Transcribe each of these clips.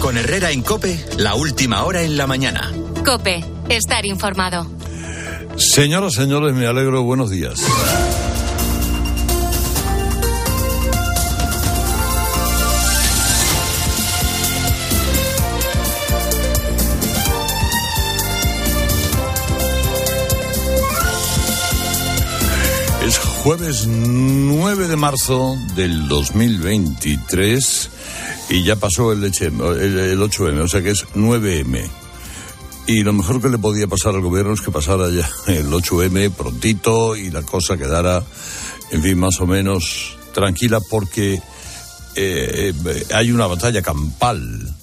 Con Herrera en Cope, la última hora en la mañana. Cope, estar informado. Señoras, señores, me alegro. Buenos días. Es jueves 9 de marzo del 2023 y ya pasó el, el 8M, o sea que es 9M. Y lo mejor que le podía pasar al gobierno es que pasara ya el 8M prontito y la cosa quedara, en fin, más o menos tranquila porque eh, hay una batalla campal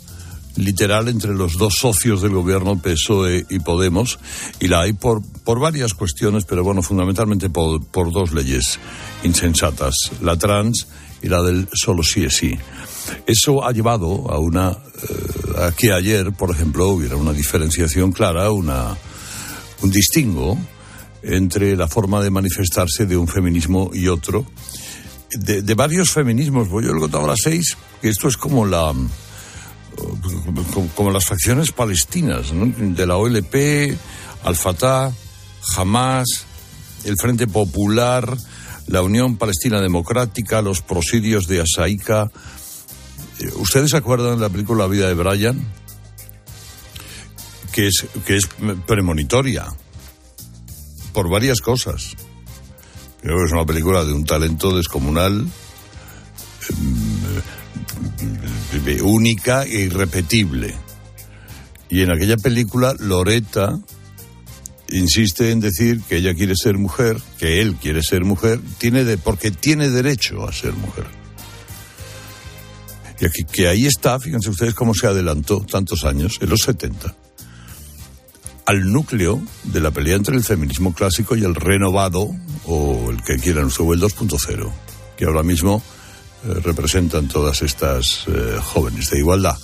literal entre los dos socios del gobierno, PSOE y Podemos, y la hay por, por varias cuestiones, pero bueno, fundamentalmente por, por dos leyes insensatas, la trans y la del solo sí es sí. Eso ha llevado a una eh, que ayer, por ejemplo, hubiera una diferenciación clara, una un distingo entre la forma de manifestarse de un feminismo y otro, de, de varios feminismos. Pues yo lo he contado a las seis, que esto es como la como, las facciones palestinas, ¿no? de la OLP, Al-Fatah, Hamas, el Frente Popular, la Unión Palestina Democrática, los prosidios de Asaika. ¿Ustedes se acuerdan de la película La vida de Brian? Que es, que es premonitoria por varias cosas. Creo que es una película de un talento descomunal única e irrepetible. Y en aquella película, Loreta insiste en decir que ella quiere ser mujer, que él quiere ser mujer, tiene porque tiene derecho a ser mujer. Y aquí, que ahí está, fíjense ustedes cómo se adelantó tantos años, en los 70, al núcleo de la pelea entre el feminismo clásico y el renovado, o el que quieran, o el 2.0, que ahora mismo eh, representan todas estas eh, jóvenes de igualdad.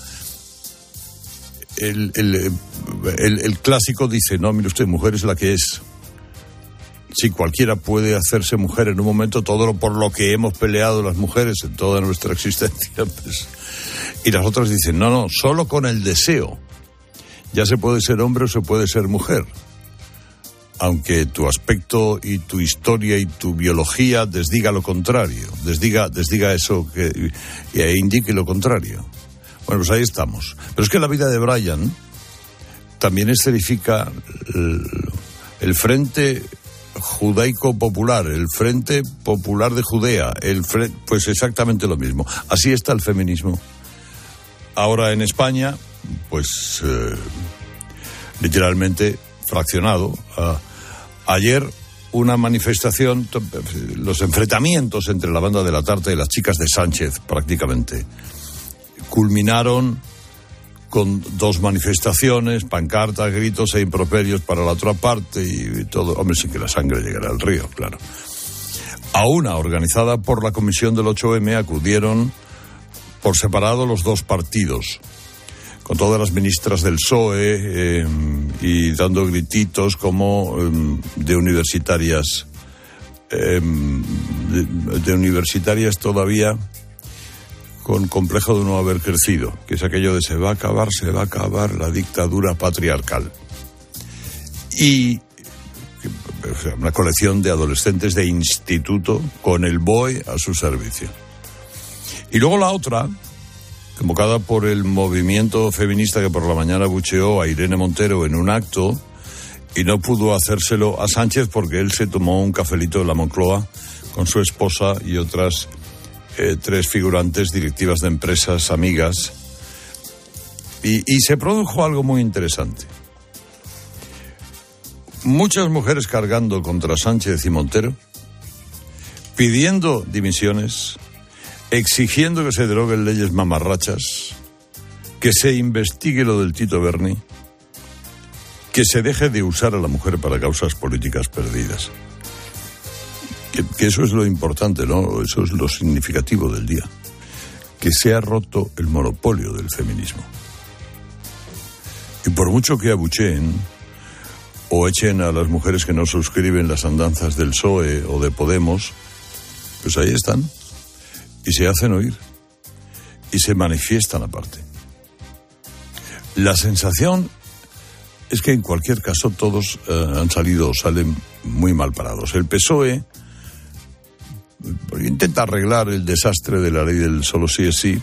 El, el, el, clásico dice, no, mire usted, mujer es la que es. Si cualquiera puede hacerse mujer en un momento, todo lo por lo que hemos peleado las mujeres en toda nuestra existencia. Pues. Y las otras dicen, no, no, solo con el deseo. Ya se puede ser hombre o se puede ser mujer aunque tu aspecto y tu historia y tu biología desdiga lo contrario, desdiga, desdiga eso que, e indique lo contrario. Bueno, pues ahí estamos. Pero es que la vida de Brian también escenifica el, el Frente Judaico Popular, el Frente Popular de Judea, el pues exactamente lo mismo. Así está el feminismo. Ahora en España, pues eh, literalmente fraccionado. a Ayer una manifestación, los enfrentamientos entre la banda de la Tarta y las chicas de Sánchez prácticamente culminaron con dos manifestaciones, pancartas, gritos e improperios para la otra parte y todo, hombre, sin que la sangre llegara al río, claro. A una organizada por la Comisión del 8M acudieron por separado los dos partidos con todas las ministras del PSOE eh, y dando grititos como eh, de universitarias, de, de, universitarias todavía con complejo de no haber crecido, que es aquello de se va a acabar, se va a acabar la dictadura patriarcal. Y una colección de adolescentes de instituto con el BOE a su servicio. Y luego la otra, convocada por el movimiento feminista que por la mañana bucheó a Irene Montero en un acto y no pudo hacérselo a Sánchez porque él se tomó un cafelito en la Moncloa con su esposa y otras eh, tres figurantes directivas de empresas amigas. Y, y se produjo algo muy interesante. Muchas mujeres cargando contra Sánchez y Montero, pidiendo dimisiones, exigiendo que se deroguen leyes mamarrachas, que se investigue lo del Tito Berni, que se deje de usar a la mujer para causas políticas perdidas. Que, que, eso es lo importante, ¿no? Eso es lo significativo del día. Que se ha roto el monopolio del feminismo. Y por mucho que abucheen o echen a las mujeres que no suscriben las andanzas del PSOE o de Podemos, pues ahí están y se hacen oír y se manifiestan aparte. La sensación es que en cualquier caso todos eh, han salido o salen muy mal parados. El PSOE intenta arreglar el desastre de la ley del solo sí es sí,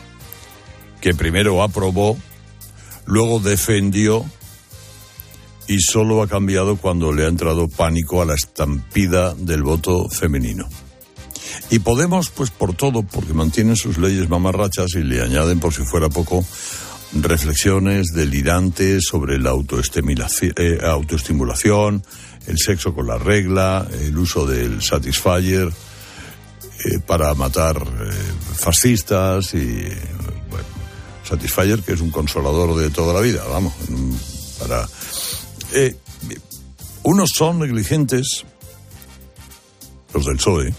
que primero aprobó, luego defendió y solo ha cambiado cuando le ha entrado pánico a la estampida del voto femenino. Y Podemos, pues por todo, porque mantienen sus leyes mamarrachas y le añaden, por si fuera poco, reflexiones delirantes sobre la eh, autoestimulación, el sexo con la regla, el uso del satisfier eh, para matar eh, fascistas y, bueno, satisfier que es un consolador de toda la vida, vamos, para... unos son negligentes, los del PSOE,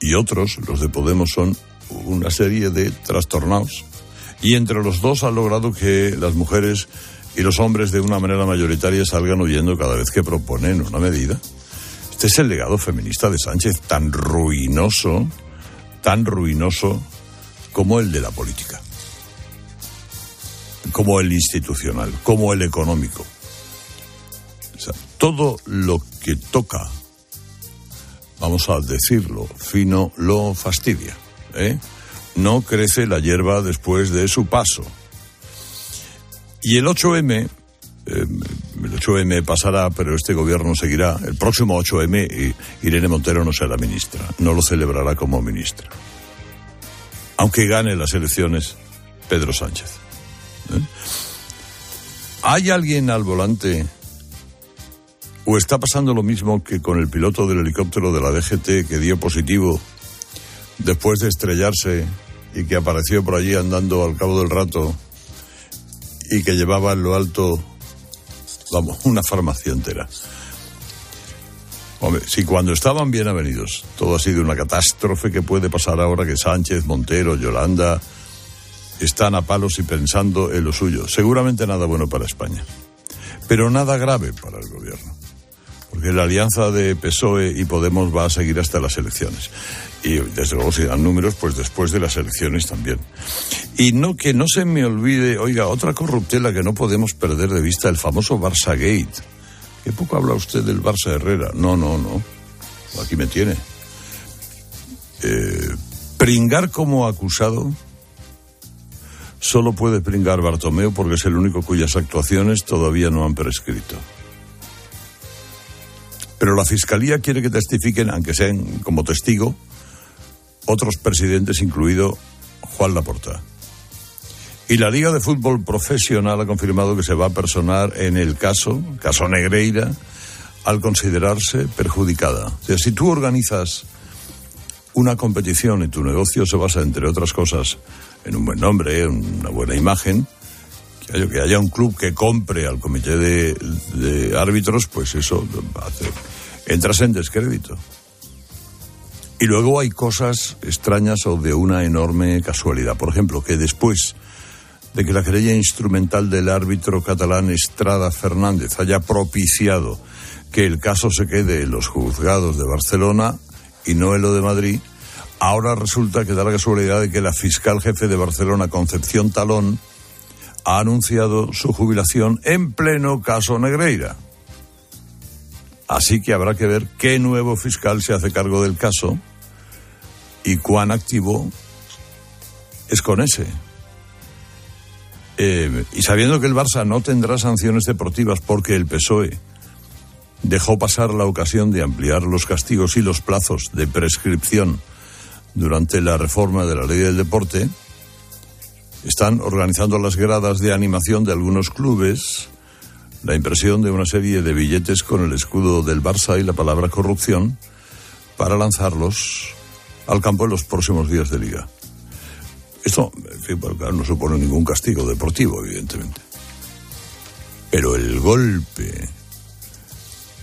y otros, los de Podemos, son una serie de trastornados. Y entre los dos han logrado que las mujeres y los hombres de una manera mayoritaria salgan huyendo cada vez que proponen una medida. Este es el legado feminista de Sánchez, tan ruinoso, tan ruinoso como el de la política, como el institucional, como el económico. todo lo que toca vamos a decirlo, fino lo fastidia. ¿eh? No crece la hierba después de su paso. Y el 8M, eh, el 8M pasará, pero este gobierno seguirá. El próximo 8M, Irene Montero no será ministra, no lo celebrará como ministra. Aunque gane las elecciones Pedro Sánchez. ¿eh? ¿Hay alguien al volante ¿O está pasando lo mismo que con el piloto del helicóptero de la DGT que dio positivo después de estrellarse y que apareció por allí andando al cabo del rato y que llevaba en lo alto, vamos, una farmacia entera? Hombre, si cuando estaban bien avenidos todo ha sido una catástrofe, que puede pasar ahora que Sánchez, Montero, Yolanda están a palos y pensando en lo suyo? Seguramente nada bueno para España, pero nada grave para el gobierno porque la alianza de PSOE y Podemos va a seguir hasta las elecciones. Y desde luego si dan números, pues después de las elecciones también. Y no que no se me olvide, oiga, otra corruptela que no podemos perder de vista, el famoso Barça Gate. Qué poco habla usted del Barça Herrera. No, no, no. Aquí me tiene. Eh, pringar como acusado solo puede pringar Bartomeu porque es el único cuyas actuaciones todavía no han prescrito. Pero la Fiscalía quiere que testifiquen, aunque sean como testigo, otros presidentes, incluido Juan Laporta. Y la Liga de Fútbol Profesional ha confirmado que se va a personar en el caso, caso Negreira, al considerarse perjudicada. O sea, si tú organizas una competición y tu negocio se basa, entre otras cosas, en un buen nombre, en una buena imagen, que haya un club que compre al comité de, árbitros, pues eso hace, entras en descrédito. Y luego hay cosas extrañas o de una enorme casualidad. Por ejemplo, que después de que la querella instrumental del árbitro catalán Estrada Fernández haya propiciado que el caso se quede en los juzgados de Barcelona y no en lo de Madrid, ahora resulta que da la casualidad de que la fiscal jefe de Barcelona, Concepción Talón, ha anunciado su jubilación en pleno caso Negreira. Así que habrá que ver qué nuevo fiscal se hace cargo del caso y cuán activo es con ese. Eh, y sabiendo que el Barça no tendrá sanciones deportivas porque el PSOE dejó pasar la ocasión de ampliar los castigos y los plazos de prescripción durante la reforma de la ley del deporte, están organizando las gradas de animación de algunos clubes, la impresión de una serie de billetes con el escudo del Barça y la palabra corrupción para lanzarlos al campo en los próximos días de liga. Esto, en fin, no supone ningún castigo deportivo, evidentemente. Pero el golpe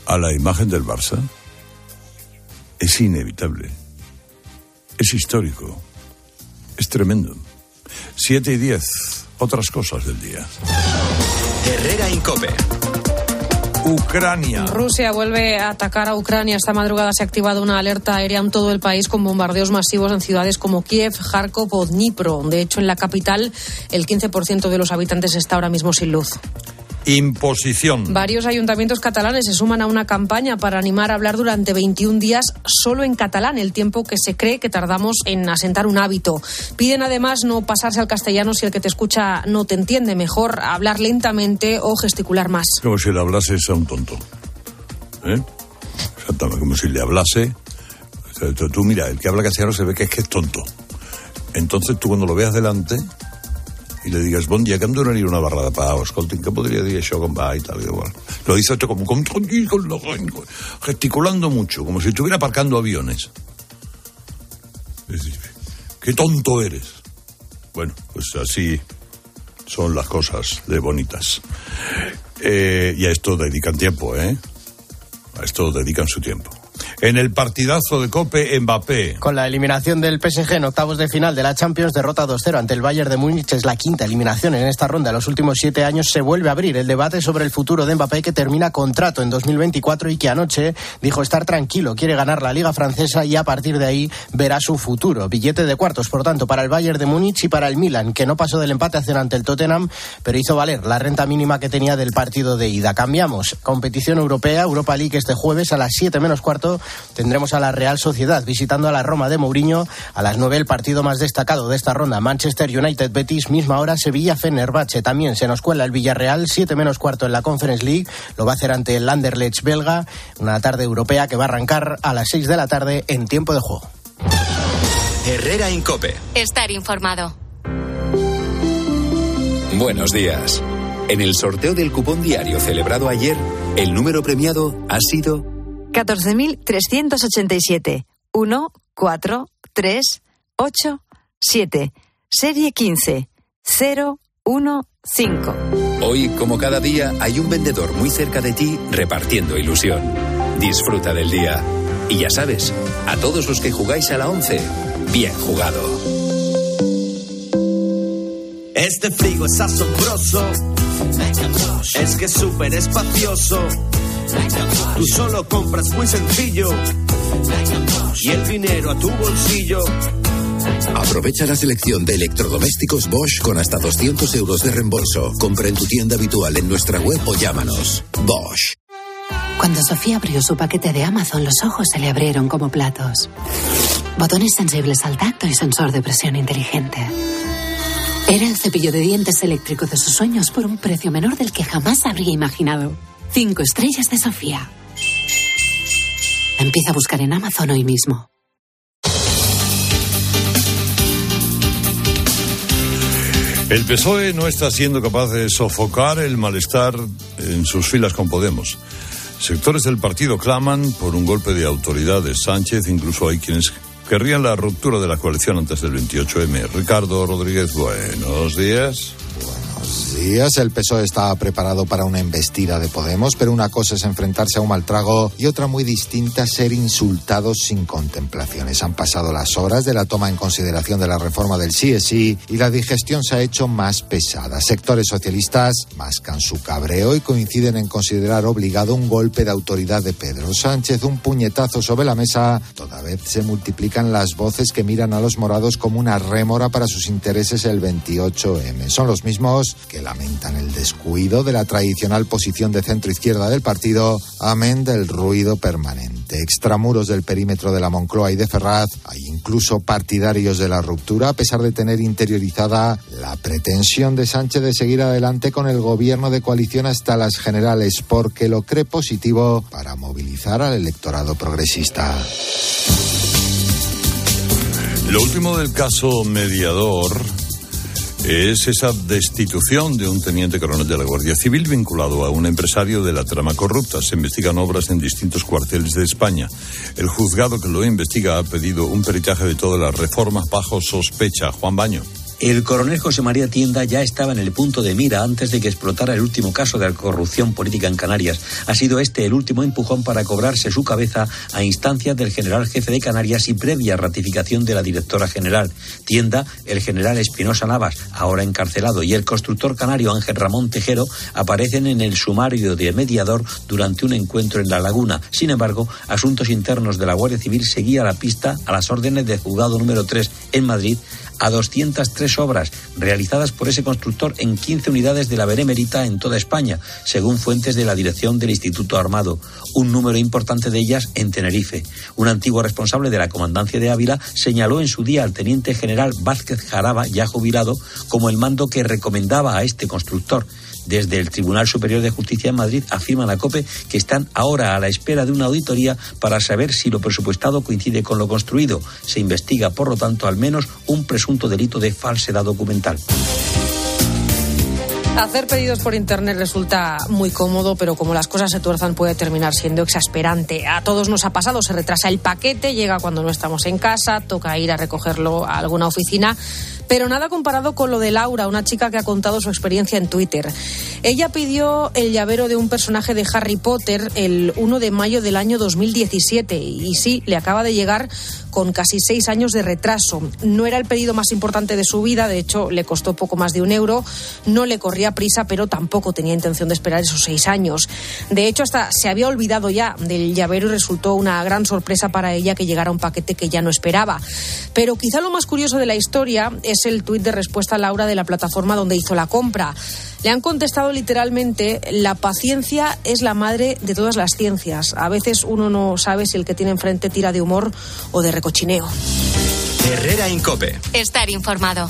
a la imagen del Barça es inevitable, es histórico, es tremendo. 7 y 10, otras cosas del día. Herrera Incope. Ucrania. Rusia vuelve a atacar a Ucrania. Esta madrugada se ha activado una alerta aérea en todo el país con bombardeos masivos en ciudades como Kiev, Kharkov o Dnipro. De hecho, en la capital, el 15% de los habitantes está ahora mismo sin luz. Imposición. Varios ayuntamientos catalanes se suman a una campaña para animar a hablar durante 21 días solo en catalán, el tiempo que se cree que tardamos en asentar un hábito. Piden además no pasarse al castellano si el que te escucha no te entiende, mejor hablar lentamente o gesticular más. Como si le hablase a un tonto. ¿Eh? Exactamente, como si le hablase. Tú, mira, el que habla castellano se ve que es que es tonto. Entonces tú cuando lo veas delante y le digas, bon dia, que em donaria una barra de pa? O, escolti, què podria dir això com va? Y tal. Lo hizo esto como, como gesticulando mucho, como si estuviera aparcando aviones. ¡Qué tonto eres! Bueno, pues así son las cosas de bonitas. Eh, y a esto dedican tiempo, ¿eh? A esto dedican su tiempo. En el partidazo de Cope, Mbappé. Con la eliminación del PSG en octavos de final de la Champions, derrota 2-0 ante el Bayern de Múnich, es la quinta eliminación en esta ronda. En los últimos siete años se vuelve a abrir el debate sobre el futuro de Mbappé, que termina contrato en 2024 y que anoche dijo estar tranquilo, quiere ganar la Liga Francesa y a partir de ahí verá su futuro. Billete de cuartos, por tanto, para el Bayern de Múnich y para el Milan, que no pasó del empate hacia ante el Tottenham, pero hizo valer la renta mínima que tenía del partido de ida. Cambiamos. Competición europea, Europa League este jueves a las 7 menos cuarto tendremos a la Real Sociedad visitando a la Roma de Mourinho. A las 9 el partido más destacado de esta ronda, Manchester United Betis, misma hora Sevilla Fenerbahce. También se nos cuela el Villarreal, 7 menos cuarto en la Conference League. Lo va a hacer ante el Anderlecht belga. Una tarde europea que va a arrancar a las 6 de la tarde en tiempo de juego. Herrera Incope. Estar informado. Buenos días. En el sorteo del cupón diario celebrado ayer, el número premiado ha sido 14.387. 1, 4, 3, 8, 7. Serie 15. 0, 1, 5. Hoy, como cada día, hay un vendedor muy cerca de ti repartiendo ilusión. Disfruta del día. Y ya sabes, a todos los que jugáis a la 11, bien jugado. Este frigo es asombroso. Es que es súper espacioso. Tú solo compras muy sencillo. Y el dinero a tu bolsillo. Aprovecha la selección de electrodomésticos Bosch con hasta 200 euros de reembolso. Compra en tu tienda habitual en nuestra web o llámanos. Bosch. Cuando Sofía abrió su paquete de Amazon, los ojos se le abrieron como platos. Botones sensibles al tacto y sensor de presión inteligente. Era el cepillo de dientes eléctrico de sus sueños por un precio menor del que jamás habría imaginado. Cinco estrellas de Sofía. Empieza a buscar en Amazon hoy mismo. El PSOE no está siendo capaz de sofocar el malestar en sus filas con Podemos. Sectores del partido claman por un golpe de autoridad de Sánchez, incluso hay quienes querrían la ruptura de la coalición antes del 28M. Ricardo Rodríguez, buenos días. Días. El PSOE está preparado para una embestida de Podemos, pero una cosa es enfrentarse a un mal trago y otra muy distinta ser insultados sin contemplaciones. Han pasado las horas de la toma en consideración de la reforma del sí y la digestión se ha hecho más pesada. Sectores socialistas mascan su cabreo y coinciden en considerar obligado un golpe de autoridad de Pedro Sánchez, un puñetazo sobre la mesa. Toda vez se multiplican las voces que miran a los morados como una rémora para sus intereses el 28M. Son los mismos que lamentan el descuido de la tradicional posición de centro izquierda del partido, amén del ruido permanente. Extramuros del perímetro de la Moncloa y de Ferraz, hay incluso partidarios de la ruptura, a pesar de tener interiorizada la pretensión de Sánchez de seguir adelante con el gobierno de coalición hasta las generales, porque lo cree positivo para movilizar al electorado progresista. Lo último del caso mediador es esa destitución de un teniente coronel de la Guardia Civil vinculado a un empresario de la trama corrupta. Se investigan obras en distintos cuarteles de España. El juzgado que lo investiga ha pedido un peritaje de todas las reformas bajo sospecha. Juan Baño. El coronel José María Tienda ya estaba en el punto de mira antes de que explotara el último caso de corrupción política en Canarias. Ha sido este el último empujón para cobrarse su cabeza a instancias del general jefe de Canarias y previa ratificación de la directora general. Tienda, el general Espinosa Navas, ahora encarcelado, y el constructor canario Ángel Ramón Tejero aparecen en el sumario de mediador durante un encuentro en La Laguna. Sin embargo, Asuntos Internos de la Guardia Civil seguía la pista a las órdenes de juzgado número 3 en Madrid a 203 obras realizadas por ese constructor en 15 unidades de la Benemérita en toda España, según fuentes de la dirección del Instituto Armado, un número importante de ellas en Tenerife. Un antiguo responsable de la comandancia de Ávila señaló en su día al teniente general Vázquez Jaraba, ya jubilado, como el mando que recomendaba a este constructor. Desde el Tribunal Superior de Justicia en Madrid afirman a COPE que están ahora a la espera de una auditoría para saber si lo presupuestado coincide con lo construido. Se investiga, por lo tanto, al menos un presunto delito de falsedad documental. Hacer pedidos por internet resulta muy cómodo, pero como las cosas se tuerzan puede terminar siendo exasperante. A todos nos ha pasado, se retrasa el paquete, llega cuando no estamos en casa, toca ir a recogerlo a alguna oficina pero nada comparado con lo de Laura, una chica que ha contado su experiencia en Twitter. Ella pidió el llavero de un personaje de Harry Potter el 1 de mayo del año 2017 y sí, le acaba de llegar con casi seis años de retraso. No era el pedido más importante de su vida, de hecho le costó poco más de un euro, no le corría prisa, pero tampoco tenía intención de esperar esos seis años. De hecho, hasta se había olvidado ya del llavero y resultó una gran sorpresa para ella que llegara un paquete que ya no esperaba. Pero quizá lo más curioso de la historia es el tuit de respuesta a Laura de la plataforma donde hizo la compra. Le han contestado literalmente, la paciencia es la madre de todas las ciencias. A veces uno no sabe si el que tiene enfrente tira de humor o de recochineo. Herrera Incope. Estar informado.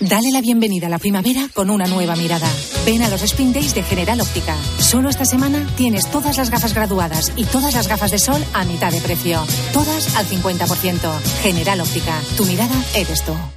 Dale la bienvenida a la primavera con una nueva mirada. Ven a los Spin Days de General Óptica. Solo esta semana tienes todas las gafas graduadas y todas las gafas de sol a mitad de precio. Todas al 50%. General Óptica. Tu mirada eres tú.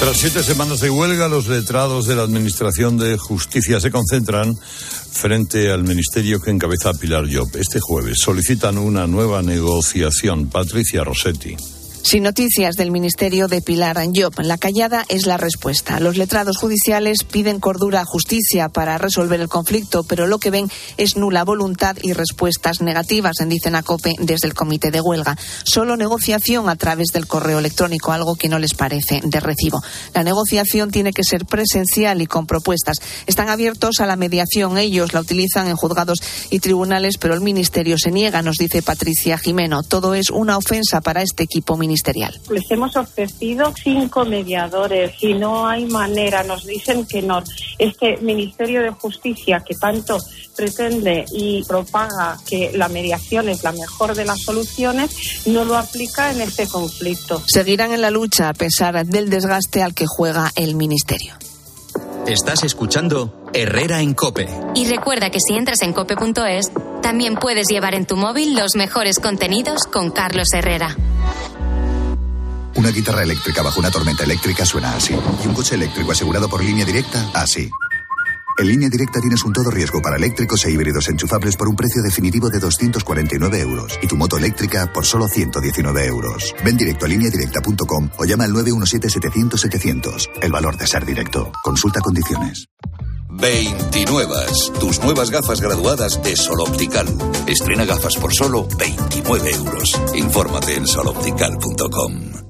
Tras siete semanas de huelga, los letrados de la Administración de Justicia se concentran frente al ministerio que encabeza Pilar Job. Este jueves solicitan una nueva negociación. Patricia Rossetti. Sin noticias del Ministerio de Pilar Anjop, la callada es la respuesta. Los letrados judiciales piden cordura a justicia para resolver el conflicto, pero lo que ven es nula voluntad y respuestas negativas, dicen a COPE desde el comité de huelga. Solo negociación a través del correo electrónico, algo que no les parece de recibo. La negociación tiene que ser presencial y con propuestas. Están abiertos a la mediación. Ellos la utilizan en juzgados y tribunales, pero el Ministerio se niega, nos dice Patricia Jimeno. Todo es una ofensa para este equipo ministerial ministerial. Les hemos ofrecido cinco mediadores y no hay manera, nos dicen que no. Este Ministerio de Justicia que tanto pretende y propaga que la mediación es la mejor de las soluciones, no lo aplica en este conflicto. Seguirán en la lucha a pesar del desgaste al que juega el Ministerio. Estás escuchando Herrera en Cope. Y recuerda que si entras en cope.es, también puedes llevar en tu móvil los mejores contenidos con Carlos Herrera. Una guitarra eléctrica bajo una tormenta eléctrica suena así. Y un coche eléctrico asegurado por línea directa, así. En línea directa tienes un todo riesgo para eléctricos e híbridos enchufables por un precio definitivo de 249 euros y tu moto eléctrica por solo 119 euros. Ven directo a lineadirecta.com o llama al 917-700-700. El valor de ser directo. Consulta condiciones. 29. Tus nuevas gafas graduadas de Sol Optical. Estrena gafas por solo 29 euros. Infórmate en soloptical.com.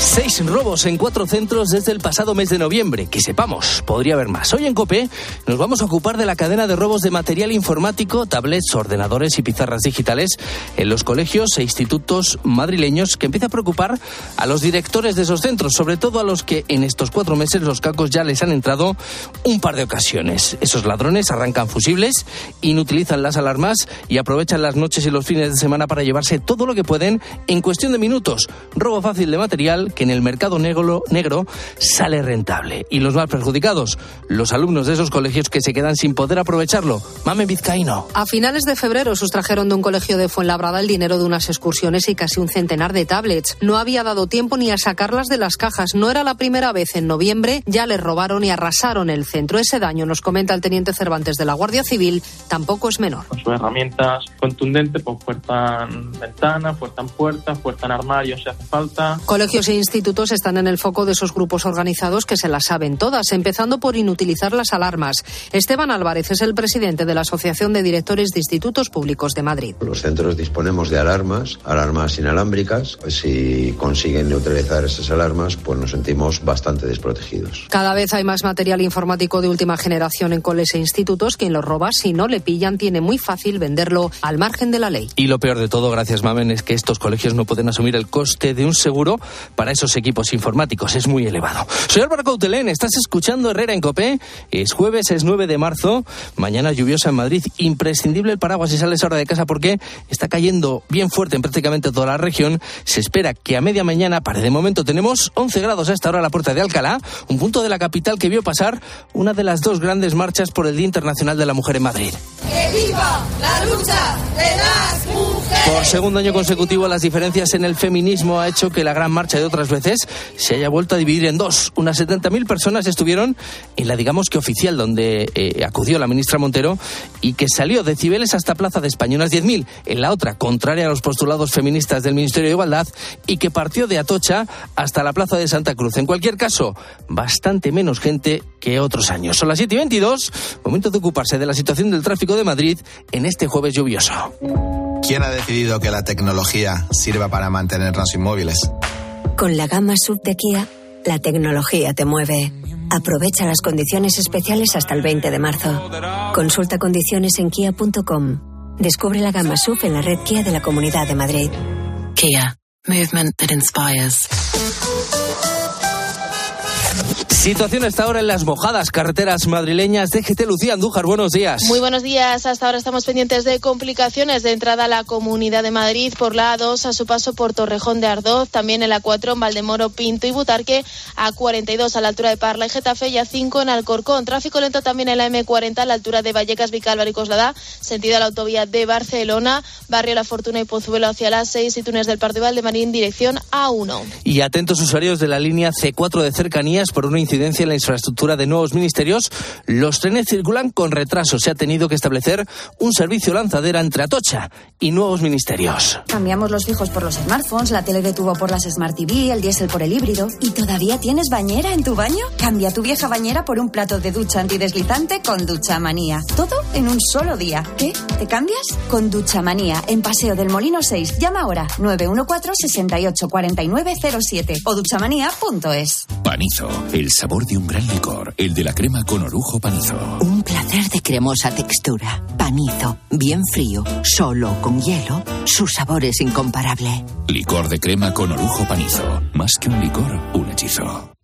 Seis robos en cuatro centros desde el pasado mes de noviembre. Que sepamos, podría haber más. Hoy en COPE nos vamos a ocupar de la cadena de robos de material informático, tablets, ordenadores y pizarras digitales en los colegios e institutos madrileños que empieza a preocupar a los directores de esos centros, sobre todo a los que en estos cuatro meses los cacos ya les han entrado un par de ocasiones. Esos ladrones arrancan fusibles, inutilizan las alarmas y aprovechan las noches y los fines de semana para llevarse todo lo que pueden en cuestión de minutos. Robo fácil de material que en el mercado negro, negro sale rentable. Y los más perjudicados, los alumnos de esos colegios que se quedan sin poder aprovecharlo. Mame Vizcaíno. A finales de febrero sustrajeron de un colegio de Fuenlabrada el dinero de unas excursiones y casi un centenar de tablets. No había dado tiempo ni a sacarlas de las cajas. No era la primera vez. En noviembre ya les robaron y arrasaron el centro. Ese daño, nos comenta el teniente Cervantes de la Guardia Civil, tampoco es menor. Con sus herramientas contundentes, pues fuerzan ventanas, fuerzan puertas, fuerzan armarios si hace falta. Colegios e institutos están en el foco de esos grupos organizados que se las saben todas, empezando por inutilizar las alarmas. Esteban Álvarez es el presidente de la Asociación de Directores de Institutos Públicos de Madrid. Los centros disponemos de alarmas, alarmas inalámbricas. Si consiguen neutralizar esas alarmas, pues nos sentimos bastante desprotegidos. Cada vez hay más material informático de última generación en coles e institutos. Quien lo roba, si no le pillan, tiene muy fácil venderlo al margen de la ley. Y lo peor de todo, gracias Mamen, es que estos colegios no pueden asumir el coste de un seguro para esos equipos informáticos. Es muy elevado. Soy Álvaro Coutelén, estás escuchando Herrera en Copé. Es jueves, es 9 de marzo. Mañana lluviosa en Madrid. Imprescindible el paraguas si sales ahora de casa porque está cayendo bien fuerte en prácticamente toda la región. Se espera que a media mañana, para de momento, tenemos 11 grados a esta hora a la puerta de Alcalá, un punto de la capital que vio pasar una de las dos grandes marchas por el Día Internacional de la Mujer en Madrid. ¡Que viva la lucha de las mujeres! Por segundo año consecutivo, las diferencias en el feminismo ha hecho que la gran marcha de otras veces se haya vuelto a dividir en dos. Unas 70.000 personas estuvieron en la, digamos que oficial, donde eh, acudió la ministra Montero y que salió de Cibeles hasta Plaza de España. Unas 10.000 en la otra, contraria a los postulados feministas del Ministerio de Igualdad, y que partió de Atocha hasta la Plaza de Santa Cruz. En cualquier caso, bastante menos gente que otros años. Son las 7 y 22, momento de ocuparse de la situación del tráfico de Madrid en este jueves lluvioso. ¿Quién ha decidido que la tecnología sirva para mantenernos inmóviles? Con la gama sub de Kia, la tecnología te mueve. Aprovecha las condiciones especiales hasta el 20 de marzo. Consulta condiciones en kia.com. Descubre la gama SUV en la red Kia de la Comunidad de Madrid. Kia, movement that inspires. Situación hasta ahora en las mojadas carreteras madrileñas. DGT Lucía Andújar, buenos días. Muy buenos días. Hasta ahora estamos pendientes de complicaciones de entrada a la Comunidad de Madrid por la A2 a su paso por Torrejón de Ardoz, también en la 4 en Valdemoro, Pinto y Butarque, a 42 a la altura de Parla y Getafe y a 5 en Alcorcón. Tráfico lento también en la M40 a la altura de Vallecas, Vicálvaro y Coslada, sentido a la autovía de Barcelona, Barrio La Fortuna y Pozuelo hacia las 6 y Túnez del Parque Valdemarín, dirección A1. Y atentos usuarios de la línea C4 de cercanías por una incidencia en la infraestructura de nuevos ministerios, los trenes circulan con retraso. Se ha tenido que establecer un servicio lanzadera entre Atocha y nuevos ministerios. Cambiamos los fijos por los smartphones, la tele de tubo por las Smart TV, el diésel por el híbrido. ¿Y todavía tienes bañera en tu baño? Cambia tu vieja bañera por un plato de ducha antideslizante con Ducha Manía. Todo en un solo día. ¿Qué? ¿Te cambias? Con Ducha Manía, en Paseo del Molino 6. Llama ahora 914 68 49 07 o duchamanía.es. Panizo, el sabor de un gran licor, el de la crema con orujo panizo. Un placer de cremosa textura. Panizo, bien frío, solo con hielo, su sabor es incomparable. Licor de crema con orujo panizo. Más que un licor, un hechizo.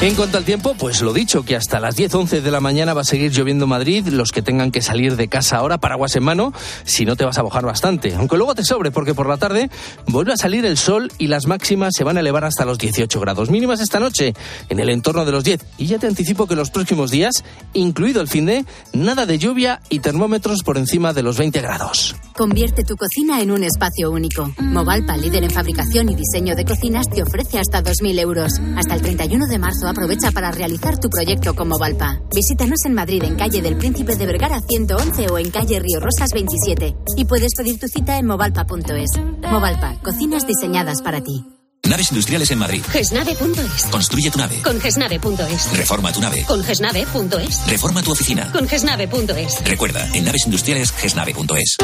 En cuanto al tiempo, pues lo dicho, que hasta las 10-11 de la mañana va a seguir lloviendo en Madrid. Los que tengan que salir de casa ahora, paraguas en mano, si no te vas a mojar bastante. Aunque luego te sobre, porque por la tarde vuelve a salir el sol y las máximas se van a elevar hasta los 18 grados. Mínimas esta noche, en el entorno de los 10. Y ya te anticipo que los próximos días, incluido el fin de, nada de lluvia y termómetros por encima de los 20 grados. Convierte tu cocina en un espacio único. Movalpa, líder en fabricación y diseño de cocinas, te ofrece hasta 2.000 euros. Hasta el 31 de marzo aprovecha para realizar tu proyecto con Movalpa. Visítanos en Madrid, en calle del Príncipe de Vergara 111 o en calle Río Rosas 27. Y puedes pedir tu cita en movalpa.es. Movalpa, cocinas diseñadas para ti. Naves industriales en Madrid. Gesnave.es. Construye tu nave. Con Gesnave.es. Reforma tu nave. Con Gesnave.es. Reforma tu oficina. Con Gesnave.es. Recuerda, en naves industriales, gesnave.es.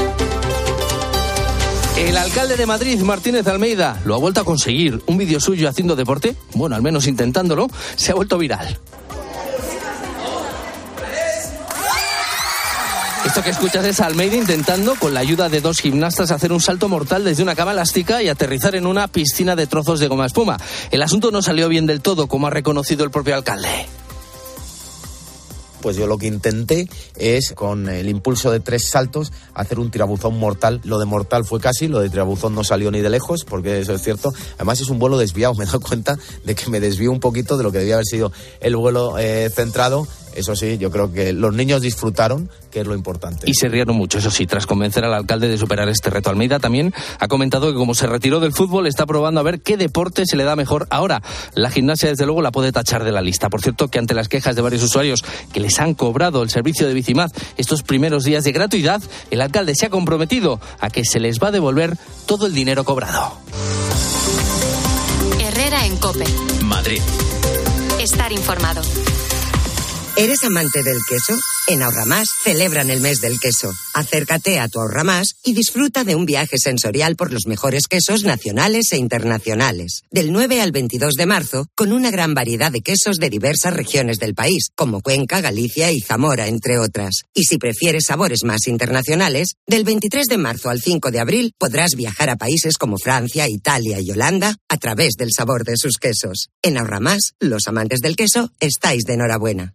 El alcalde de Madrid, Martínez Almeida, lo ha vuelto a conseguir. Un vídeo suyo haciendo deporte, bueno, al menos intentándolo, se ha vuelto viral. Esto que escuchas es Almeida intentando, con la ayuda de dos gimnastas, hacer un salto mortal desde una cama elástica y aterrizar en una piscina de trozos de goma espuma. El asunto no salió bien del todo, como ha reconocido el propio alcalde pues yo lo que intenté es, con el impulso de tres saltos, hacer un tirabuzón mortal. Lo de mortal fue casi, lo de tirabuzón no salió ni de lejos, porque eso es cierto. Además es un vuelo desviado, me he dado cuenta de que me desvío un poquito de lo que debía haber sido el vuelo eh, centrado eso sí, yo creo que los niños disfrutaron, que es lo importante. Y se rieron mucho, eso sí, tras convencer al alcalde de superar este reto. Almeida también ha comentado que como se retiró del fútbol, está probando a ver qué deporte se le da mejor ahora. La gimnasia, desde luego, la puede tachar de la lista. Por cierto, que ante las quejas de varios usuarios que les han cobrado el servicio de Bicimad estos primeros días de gratuidad, el alcalde se ha comprometido a que se les va a devolver todo el dinero cobrado. Herrera en Cope. Madrid. Estar informado. ¿Eres amante del queso? En Ahorramás celebran el mes del queso. Acércate a tu Ahorramás y disfruta de un viaje sensorial por los mejores quesos nacionales e internacionales. Del 9 al 22 de marzo, con una gran variedad de quesos de diversas regiones del país, como Cuenca, Galicia y Zamora, entre otras. Y si prefieres sabores más internacionales, del 23 de marzo al 5 de abril podrás viajar a países como Francia, Italia y Holanda a través del sabor de sus quesos. En Ahorramás, los amantes del queso estáis de enhorabuena.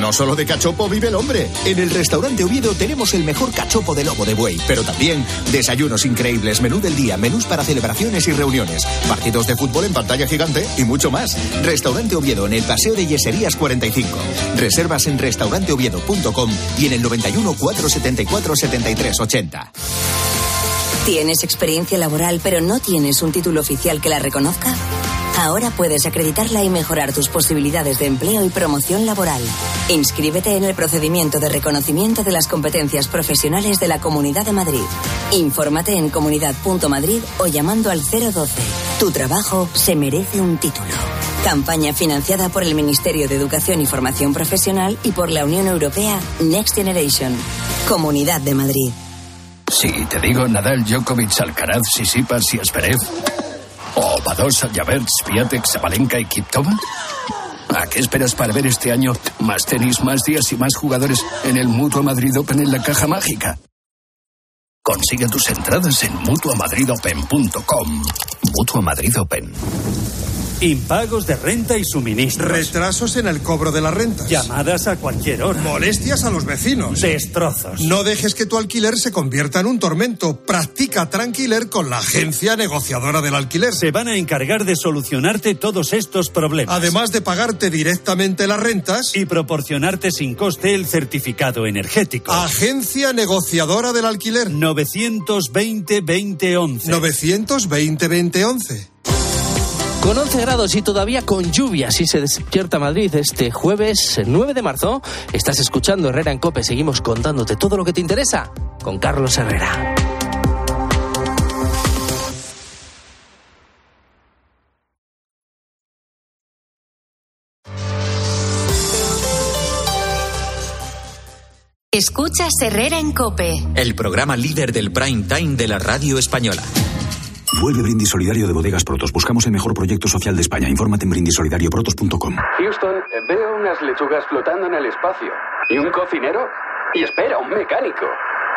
No solo de cachopo vive el hombre. En el restaurante Oviedo tenemos el mejor cachopo de lobo de buey, pero también desayunos increíbles, menú del día, menús para celebraciones y reuniones, partidos de fútbol en pantalla gigante y mucho más. Restaurante Oviedo en el Paseo de Yeserías 45. Reservas en restauranteoviedo.com y en el 91 474 73 80. ¿Tienes experiencia laboral pero no tienes un título oficial que la reconozca? Ahora puedes acreditarla y mejorar tus posibilidades de empleo y promoción laboral. Inscríbete en el procedimiento de reconocimiento de las competencias profesionales de la Comunidad de Madrid. Infórmate en comunidad.madrid o llamando al 012. Tu trabajo se merece un título. Campaña financiada por el Ministerio de Educación y Formación Profesional y por la Unión Europea Next Generation. Comunidad de Madrid. Si te digo Nadal, Djokovic, Alcaraz, Sisipas y Asperev. ¿O Badosa, Javert, Swiatek, Sabalenka y Kiptova? ¿A qué esperas para ver este año más tenis, más días y más jugadores en el Mutua Madrid Open en la caja mágica? Consigue tus entradas en mutuamadridopen.com. Mutua Madrid Open. Impagos de renta y suministros. Retrasos en el cobro de las rentas. Llamadas a cualquier hora. Molestias a los vecinos. Destrozos. No dejes que tu alquiler se convierta en un tormento. Practica Tranquiler con la agencia negociadora del alquiler. Se van a encargar de solucionarte todos estos problemas. Además de pagarte directamente las rentas. Y proporcionarte sin coste el certificado energético. Agencia negociadora del alquiler. 920-2011. 920-2011. Con 11 grados y todavía con lluvia, si se despierta Madrid este jueves 9 de marzo, estás escuchando Herrera en Cope. Seguimos contándote todo lo que te interesa con Carlos Herrera. Escuchas Herrera en Cope. El programa líder del prime time de la radio española. Vuelve Brindis Solidario de Bodegas Protos. Buscamos el mejor proyecto social de España. Infórmate en brindisolidarioprotos.com. Houston, veo unas lechugas flotando en el espacio. ¿Y un cocinero? Y espera, un mecánico.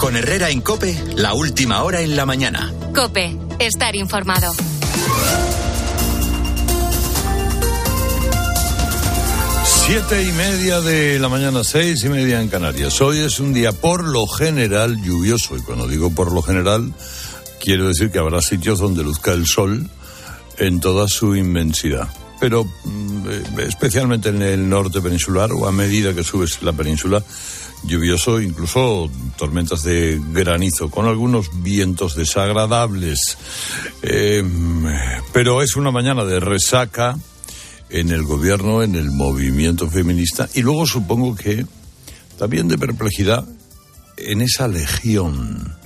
Con Herrera en Cope, la última hora en la mañana. Cope, estar informado. Siete y media de la mañana, seis y media en Canarias. Hoy es un día por lo general lluvioso y cuando digo por lo general quiero decir que habrá sitios donde luzca el sol en toda su inmensidad. Pero mm, eh, especialmente en el norte peninsular o a medida que subes la península, lluvioso, incluso tormentas de granizo, con algunos vientos desagradables. Eh, pero es una mañana de resaca en el gobierno, en el movimiento feminista y luego supongo que también de perplejidad en esa legión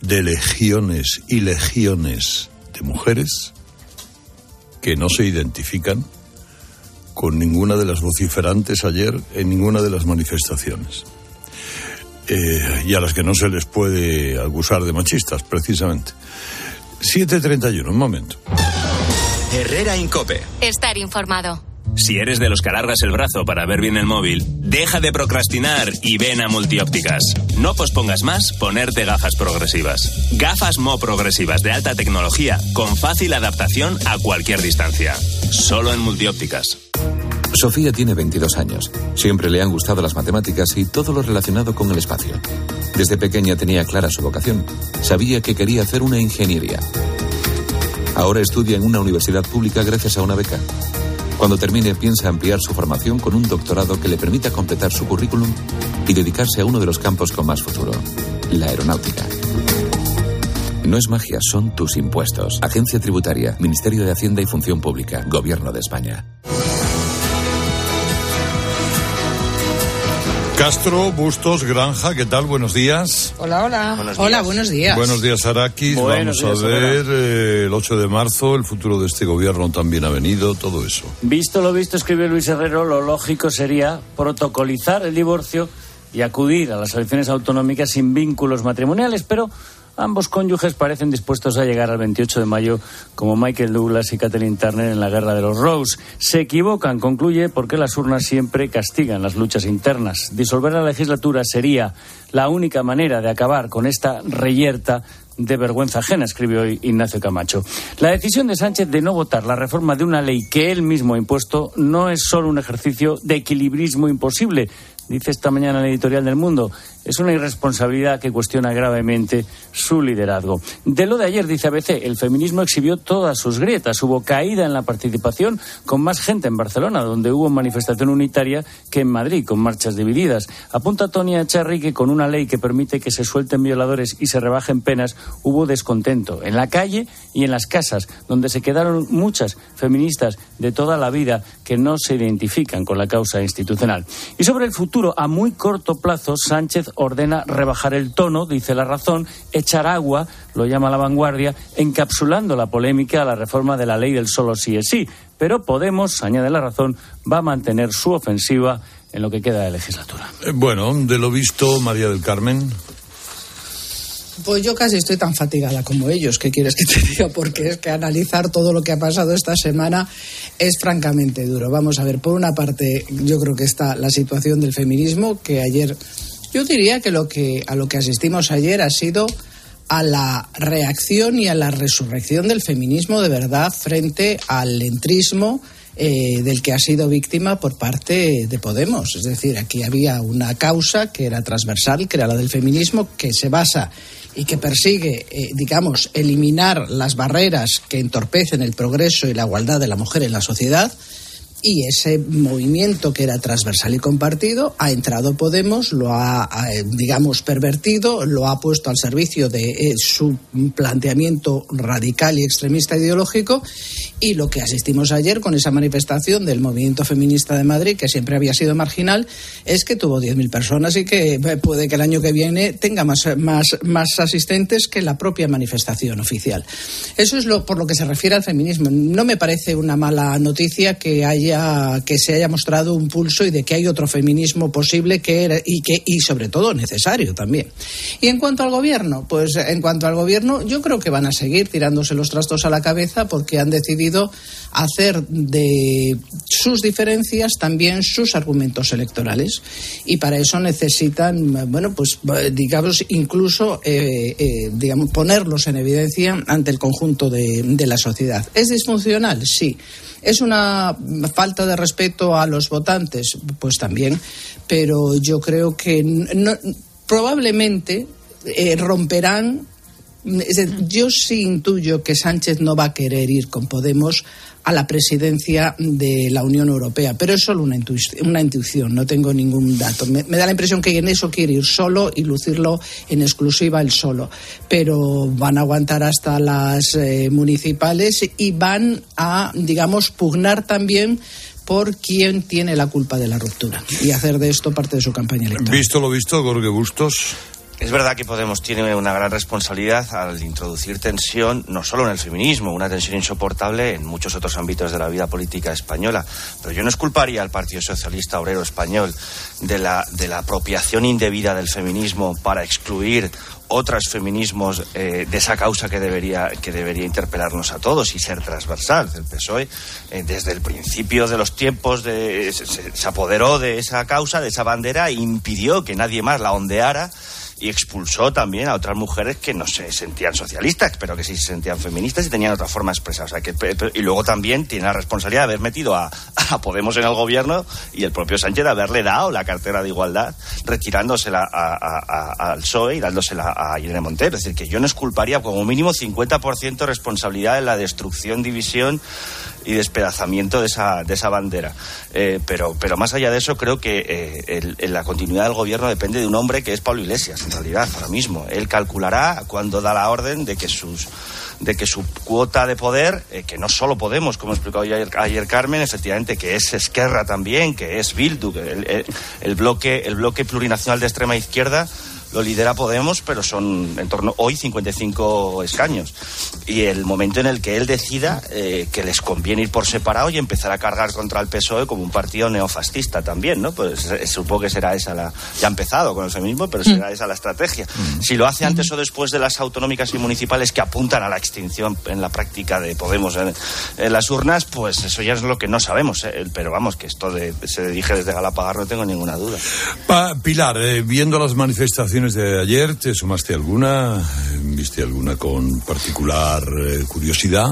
de legiones y legiones de mujeres que no se identifican con ninguna de las vociferantes ayer en ninguna de las manifestaciones. Eh, y a las que no se les puede acusar de machistas, precisamente. 7.31, un momento. Herrera Incope. Estar informado. Si eres de los que alargas el brazo para ver bien el móvil, deja de procrastinar y ven a Multiópticas. No pospongas más ponerte gafas progresivas. Gafas Mo progresivas de alta tecnología con fácil adaptación a cualquier distancia. Solo en Multiópticas. Sofía tiene 22 años. Siempre le han gustado las matemáticas y todo lo relacionado con el espacio. Desde pequeña tenía clara su vocación. Sabía que quería hacer una ingeniería. Ahora estudia en una universidad pública gracias a una beca. Cuando termine piensa ampliar su formación con un doctorado que le permita completar su currículum y dedicarse a uno de los campos con más futuro, la aeronáutica. No es magia, son tus impuestos. Agencia Tributaria, Ministerio de Hacienda y Función Pública, Gobierno de España. Castro, Bustos, Granja, ¿qué tal? Buenos días. Hola, hola. hola, buenos días. Buenos días, Arakis. Vamos a ver eh, el 8 de marzo, el futuro de este gobierno también ha venido, todo eso. Visto lo visto, escribe Luis Herrero, lo lógico sería protocolizar el divorcio y acudir a las elecciones autonómicas sin vínculos matrimoniales, pero Ambos cónyuges parecen dispuestos a llegar al 28 de mayo como Michael Douglas y Kathleen Turner en la Guerra de los Rose. Se equivocan, concluye, porque las urnas siempre castigan las luchas internas. Disolver la legislatura sería la única manera de acabar con esta reyerta de vergüenza ajena, escribió hoy Ignacio Camacho. La decisión de Sánchez de no votar la reforma de una ley que él mismo ha impuesto no es solo un ejercicio de equilibrismo imposible, dice esta mañana el editorial del Mundo, es una irresponsabilidad que cuestiona gravemente su liderazgo. De lo de ayer, dice ABC, el feminismo exhibió todas sus grietas. Hubo caída en la participación con más gente en Barcelona, donde hubo manifestación unitaria, que en Madrid, con marchas divididas. Apunta Tony Echarri que con una ley que permite que se suelten violadores y se rebajen penas, hubo descontento en la calle y en las casas, donde se quedaron muchas feministas de toda la vida que no se identifican con la causa institucional. Y sobre el futuro, a muy corto plazo, Sánchez ordena rebajar el tono, dice la razón, echar agua, lo llama la vanguardia, encapsulando la polémica a la reforma de la ley del solo sí es sí. Pero Podemos, añade la razón, va a mantener su ofensiva en lo que queda de legislatura. Eh, bueno, de lo visto, María del Carmen. Pues yo casi estoy tan fatigada como ellos, ¿qué quieres que te diga? Porque es que analizar todo lo que ha pasado esta semana es francamente duro. Vamos a ver, por una parte, yo creo que está la situación del feminismo, que ayer yo diría que, lo que a lo que asistimos ayer ha sido a la reacción y a la resurrección del feminismo de verdad frente al entrismo eh, del que ha sido víctima por parte de Podemos. Es decir, aquí había una causa que era transversal, que era la del feminismo, que se basa y que persigue, eh, digamos, eliminar las barreras que entorpecen el progreso y la igualdad de la mujer en la sociedad y ese movimiento que era transversal y compartido ha entrado Podemos, lo ha, digamos, pervertido, lo ha puesto al servicio de eh, su planteamiento radical y extremista ideológico y lo que asistimos ayer con esa manifestación del movimiento feminista de Madrid, que siempre había sido marginal, es que tuvo 10.000 personas y que eh, puede que el año que viene tenga más, más, más asistentes que la propia manifestación oficial. Eso es lo, por lo que se refiere al feminismo. No me parece una mala noticia que haya que se haya mostrado un pulso y de que hay otro feminismo posible que y que y sobre todo necesario también. Y en cuanto al gobierno, pues en cuanto al gobierno, yo creo que van a seguir tirándose los trastos a la cabeza porque han decidido hacer de sus diferencias también sus argumentos electorales y para eso necesitan, bueno, pues digamos incluso eh, eh, digamos ponerlos en evidencia ante el conjunto de, de la sociedad. ¿Es disfuncional? Sí. ¿Es una falta de respeto a los votantes? Pues también, pero yo creo que probablemente eh, romperán. Yo sí intuyo que Sánchez no va a querer ir con Podemos a la presidencia de la Unión Europea. Pero es solo una, intuición, no tengo ningún dato. Me, da la impresión que en eso quiere ir solo y lucirlo en exclusiva el solo. Pero van a aguantar hasta las eh, municipales y van a, digamos, pugnar también por quién tiene la culpa de la ruptura y hacer de esto parte de su campaña electoral. Visto lo visto, Jorge Bustos. Es verdad que Podemos tiene una gran responsabilidad al introducir tensión, no solo en el feminismo, una tensión insoportable en muchos otros ámbitos de la vida política española. Pero yo no esculparía al Partido Socialista Obrero Español de la, de la apropiación indebida del feminismo para excluir otros feminismos eh, de esa causa que debería, que debería interpelarnos a todos y ser transversal. El PSOE, eh, desde el principio de los tiempos, de, se, se, apoderó de esa causa, de esa bandera, e impidió que nadie más la ondeara y expulsó también a otras mujeres que no se sentían socialistas, pero que sí se sentían feministas y tenían otra forma de expresar. O sea, que, y luego también tiene la responsabilidad de haber metido a, Podemos en el gobierno y el propio Sánchez de haberle dado la cartera de igualdad, retirándosela al PSOE y dándosela a Irene Montero. Es decir, que yo no esculparía como mínimo 50% de responsabilidad en la destrucción, división y despedazamiento de esa, de esa bandera. Eh, pero, pero más allá de eso, creo que eh, la continuidad del gobierno depende de un hombre que es Pablo Iglesias, en realidad, ahora mismo. Él calculará cuando da la orden de que sus de que su cuota de poder, eh, que no solo Podemos, como explicó ayer, ayer, Carmen, efectivamente, que es Esquerra también, que es Bildu, el, el, bloque, el bloque plurinacional de extrema izquierda, lo lidera Podemos, pero son en torno hoy 55 escaños. Y el momento en el que él decida eh, que les conviene ir por separado y empezar a cargar contra el PSOE como un partido neofascista también, ¿no? Pues eh, supongo que será esa la. Ya ha empezado con el feminismo, pero será mm. esa la estrategia. Mm. Si lo hace antes o después de las autonómicas y municipales que apuntan a la extinción en la práctica de Podemos en, las urnas, pues eso ya es lo que no sabemos. ¿eh? Pero vamos, que esto de, se dirige desde Galapagar no tengo ninguna duda. Pilar, viendo las manifestaciones de ayer, ¿te sumaste alguna? ¿Viste alguna con particular eh, curiosidad?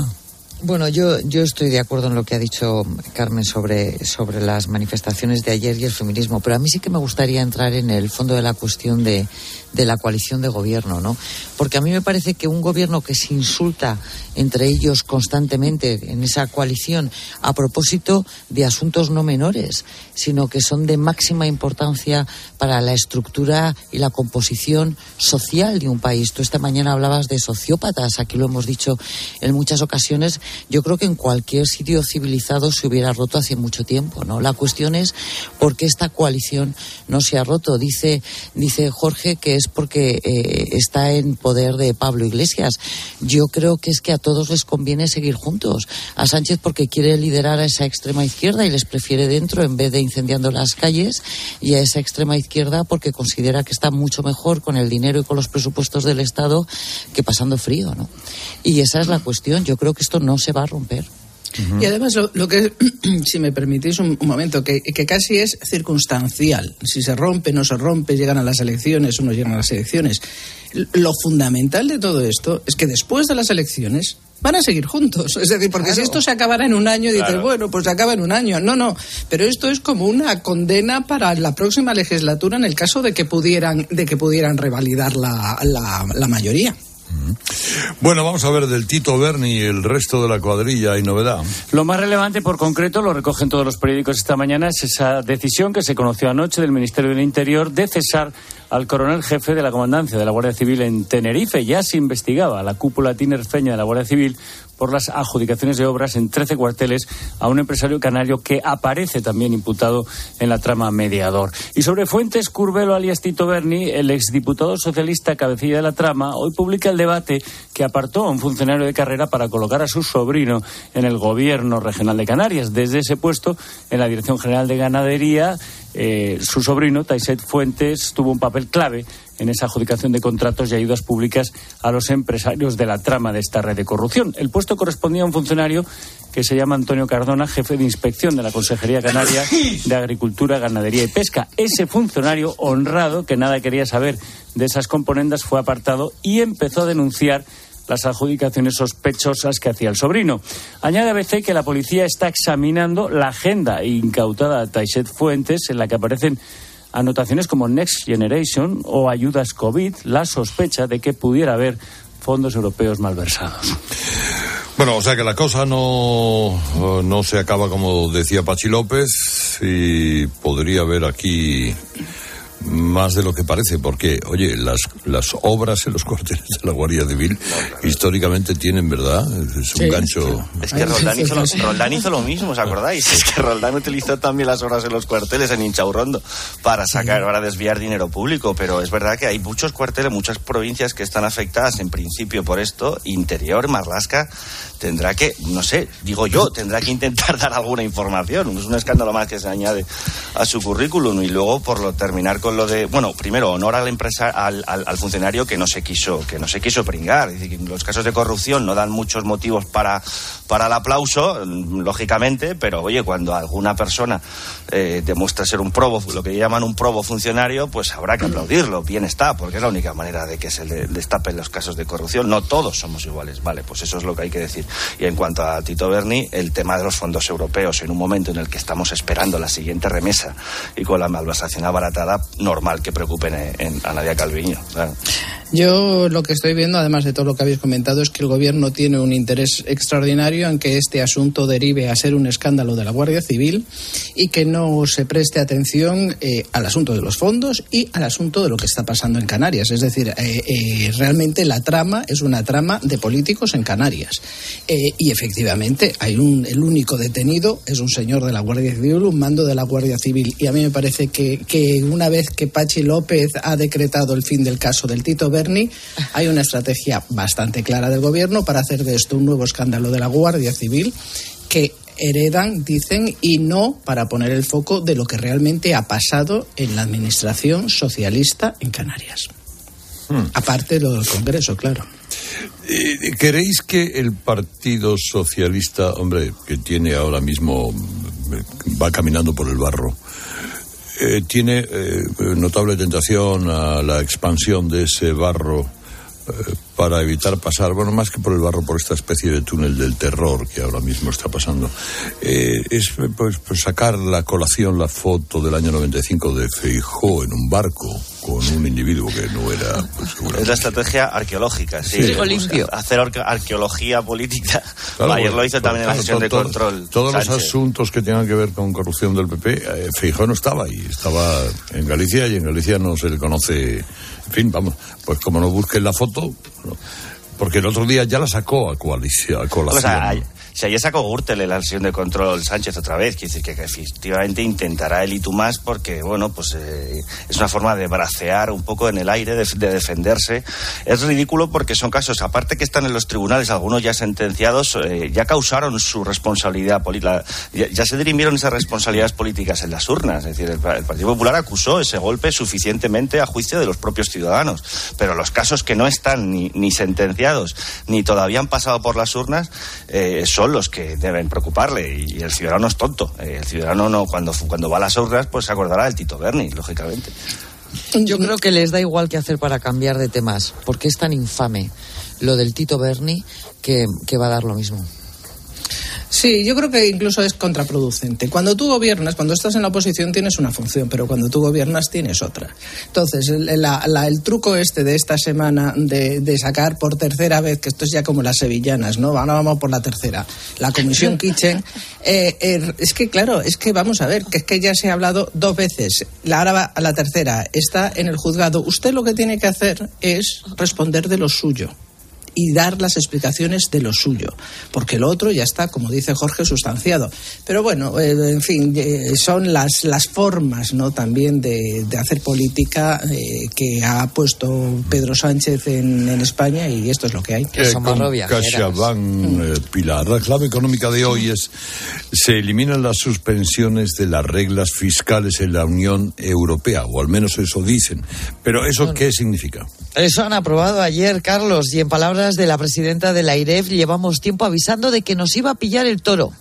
Bueno, yo, yo estoy de acuerdo en lo que ha dicho Carmen sobre, sobre las manifestaciones de ayer y el feminismo, pero a mí sí que me gustaría entrar en el fondo de la cuestión de, de la coalición de gobierno, ¿no? Porque a mí me parece que un gobierno que se insulta entre ellos constantemente en esa coalición a propósito de asuntos no menores, sino que son de máxima importancia para la estructura y la composición social de un país. Tú esta mañana hablabas de sociópatas, aquí lo hemos dicho en muchas ocasiones. Yo creo que en cualquier sitio civilizado se hubiera roto hace mucho tiempo, ¿no? La cuestión es por qué esta coalición no se ha roto. Dice, dice Jorge que es porque eh, está en poder de Pablo Iglesias. Yo creo que es que a todos les conviene seguir juntos. A Sánchez porque quiere liderar a esa extrema izquierda y les prefiere dentro en vez de incendiando las calles y a esa extrema izquierda porque considera que está mucho mejor con el dinero y con los presupuestos del Estado que pasando frío, ¿no? Y esa es la cuestión. Yo creo que esto no se va a romper. Y además, lo, que, si me permitís un, momento, que, casi es circunstancial. Si se rompe, no se rompe, llegan a las elecciones o no llegan a las elecciones. Lo fundamental de todo esto es que después de las elecciones van a seguir juntos. Es decir, porque si esto se acabara en un año, dices, bueno, pues se acaba en un año. No, no. Pero esto es como una condena para la próxima legislatura en el caso de que pudieran, de que pudieran revalidar la, la, la mayoría. Bueno, vamos a ver del Tito Berni y el resto de la cuadrilla. ¿Hay novedad? Lo más relevante por concreto, lo recogen todos los periódicos esta mañana, es esa decisión que se conoció anoche del Ministerio del Interior de cesar al coronel jefe de la comandancia de la Guardia Civil en Tenerife. Ya se investigaba la cúpula tinerfeña de la Guardia Civil por las adjudicaciones de obras en 13 cuarteles a un empresario canario que aparece también imputado en la trama mediador. Y sobre Fuentes Curvelo alias Tito Berni, el exdiputado socialista cabecilla de la trama, hoy publica el debate que apartó a un funcionario de carrera para colocar a su sobrino en el gobierno regional de Canarias. Desde ese puesto, en la Dirección General de Ganadería, eh, su sobrino, Taiset Fuentes, tuvo un papel clave en esa adjudicación de contratos y ayudas públicas a los empresarios de la trama de esta red de corrupción. El puesto correspondía a un funcionario que se llama Antonio Cardona, jefe de inspección de la Consejería Canaria de Agricultura, Ganadería y Pesca. Ese funcionario honrado, que nada quería saber de esas componendas, fue apartado y empezó a denunciar las adjudicaciones sospechosas que hacía el sobrino. Añade ABC que la policía está examinando la agenda incautada a Taishet Fuentes, en la que aparecen anotaciones como Next Generation o ayudas COVID, la sospecha de que pudiera haber fondos europeos malversados. Bueno, o sea que la cosa no, no se acaba como decía Pachi López y podría haber aquí más de lo que parece, porque, oye, las, las obras en los cuarteles de la Guardia Civil históricamente tienen, ¿verdad? Es un gancho. Es que Roldán hizo, lo, Roldán hizo, lo, mismo, ¿os acordáis? Es que Roldán utilizó también las obras en los cuarteles en Inchaurrondo para sacar, para desviar dinero público, pero es verdad que hay muchos cuarteles, muchas provincias que están afectadas en principio por esto. Interior, Marlasca, tendrá que, no sé, digo yo, tendrá que intentar dar alguna información. Es un escándalo más que se añade a su currículum y luego, por lo terminar con lo de, bueno, primero, honor a la empresa, al, funcionario que no se quiso, que no se quiso pringar. Es decir, los casos de corrupción no dan muchos motivos para, para el aplauso, lógicamente, pero oye, cuando alguna persona eh, demuestra ser un probo, lo que llaman un probo funcionario, pues habrá que aplaudirlo. Bien está, porque es la única manera de que se le destapen los casos de corrupción. No todos somos iguales, vale, pues eso es lo que hay que decir. Y en cuanto a Tito Berni, el tema de los fondos europeos, en un momento en el que estamos esperando la siguiente remesa y con la malversación abaratada, normal que preocupen en, a Nadia Calviño. Yo lo que estoy viendo, además de todo lo que habéis comentado, es que el Gobierno tiene un interés extraordinario en que este asunto derive a ser un escándalo de la Guardia Civil y que no se preste atención eh, al asunto de los fondos y al asunto de lo que está pasando en Canarias. Es decir, eh, eh, realmente la trama es una trama de políticos en Canarias. Eh, y efectivamente, hay un, el único detenido es un señor de la Guardia Civil, un mando de la Guardia Civil. Y a mí me parece que, que una vez que Pachi López ha decretado el fin del caso del Tito Berni, hay una estrategia bastante clara del gobierno para hacer de esto un nuevo escándalo de la Guardia Civil que heredan, dicen, y no para poner el foco de lo que realmente ha pasado en la administración socialista en Canarias. Hmm. Aparte de lo del Congreso, claro. Eh, ¿Queréis que el Partido Socialista, hombre, que tiene ahora mismo, va caminando por el barro, eh, tiene eh, notable tentación a la expansión de ese barro para evitar pasar, bueno, más que por el barro, por esta especie de túnel del terror que ahora mismo está pasando, eh, es pues, pues, sacar la colación la foto del año 95 de Feijó en un barco con un individuo que no era. Pues, es la estrategia arqueológica, sí. sí limpio. Hacer arqueología política. Claro, Ayer lo hizo también en la sesión de control. Todos Sánchez. los asuntos que tengan que ver con corrupción del PP, eh, Feijó no estaba ahí, estaba en Galicia y en Galicia no se le conoce. En fin, vamos, pues como no busquen la foto, porque el otro día ya la sacó a, coalición, a colación. Si ayer sacó Gürtel la sesión de control Sánchez otra vez, quiere decir que, efectivamente intentará el tú más porque, bueno, pues eh, es una forma de bracear un poco en el aire, de, de, defenderse. Es ridículo porque son casos, aparte que están en los tribunales, algunos ya sentenciados, eh, ya causaron su responsabilidad política, ya, se dirimieron esas responsabilidades políticas en las urnas. Es decir, el, el, Partido Popular acusó ese golpe suficientemente a juicio de los propios ciudadanos. Pero los casos que no están ni, ni sentenciados ni todavía han pasado por las urnas eh, son los que deben preocuparle y el ciudadano es tonto. El ciudadano no cuando, cuando va a las urnas pues se acordará del Tito Berni, lógicamente. Yo creo que les da igual qué hacer para cambiar de temas, porque es tan infame lo del Tito Berni que, que va a dar lo mismo. Sí, yo creo que incluso es contraproducente. Cuando tú gobiernas, cuando estás en la oposición tienes una función, pero cuando tú gobiernas tienes otra. Entonces, el, la- la- el truco este de esta semana de, de sacar por tercera vez, que esto es ya como las sevillanas, ¿no? Ahora vamos por la tercera, la Comisión Kitchen, eh, eh, es que claro, es que vamos a ver, que es que ya se ha hablado dos veces, la ahora va a la tercera, está en el juzgado. Usted lo que tiene que hacer es responder de lo suyo y dar las explicaciones de lo suyo, porque lo otro ya está, como dice Jorge, sustanciado. Pero bueno, eh, en fin, eh, son las, las formas ¿no? también de, de hacer política eh, que ha puesto Pedro Sánchez en, en España y esto es lo que hay. Eh, con CaixaBank, eh, Pilar. La clave económica de hoy es se eliminan las suspensiones de las reglas fiscales en la Unión Europea, o al menos eso dicen. Pero ¿eso qué significa? Eso han aprobado ayer, Carlos, y en palabras de la presidenta de la IREF, llevamos tiempo avisando de que nos iba a pillar el toro.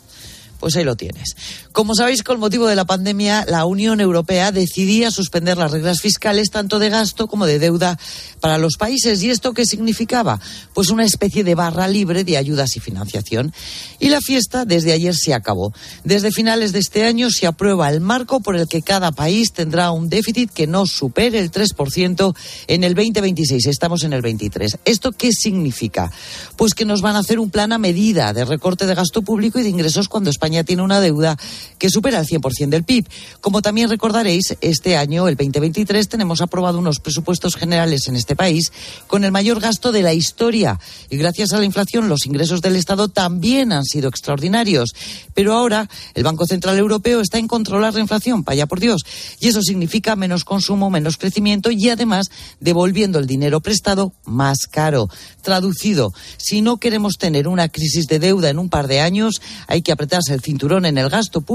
Pues ahí lo tienes. Como sabéis, con motivo de la pandemia, la Unión Europea decidía suspender las reglas fiscales tanto de gasto como de deuda para los países. ¿Y esto qué significaba? Pues una especie de barra libre de ayudas y financiación. Y la fiesta desde ayer se acabó. Desde finales de este año se aprueba el marco por el que cada país tendrá un déficit que no supere el 3% en el 2026. Estamos en el 23. ¿Esto qué significa? Pues que nos van a hacer un plan a medida de recorte de gasto público y de ingresos cuando España tiene una deuda que supera el 100% del PIB. Como también recordaréis, este año, el 2023, tenemos aprobado unos presupuestos generales en este país con el mayor gasto de la historia. Y gracias a la inflación, los ingresos del Estado también han sido extraordinarios. Pero ahora, el Banco Central Europeo está en controlar la inflación, vaya por Dios. Y eso significa menos consumo, menos crecimiento y además devolviendo el dinero prestado más caro. Traducido, si no queremos tener una crisis de deuda en un par de años, hay que apretarse el cinturón en el gasto público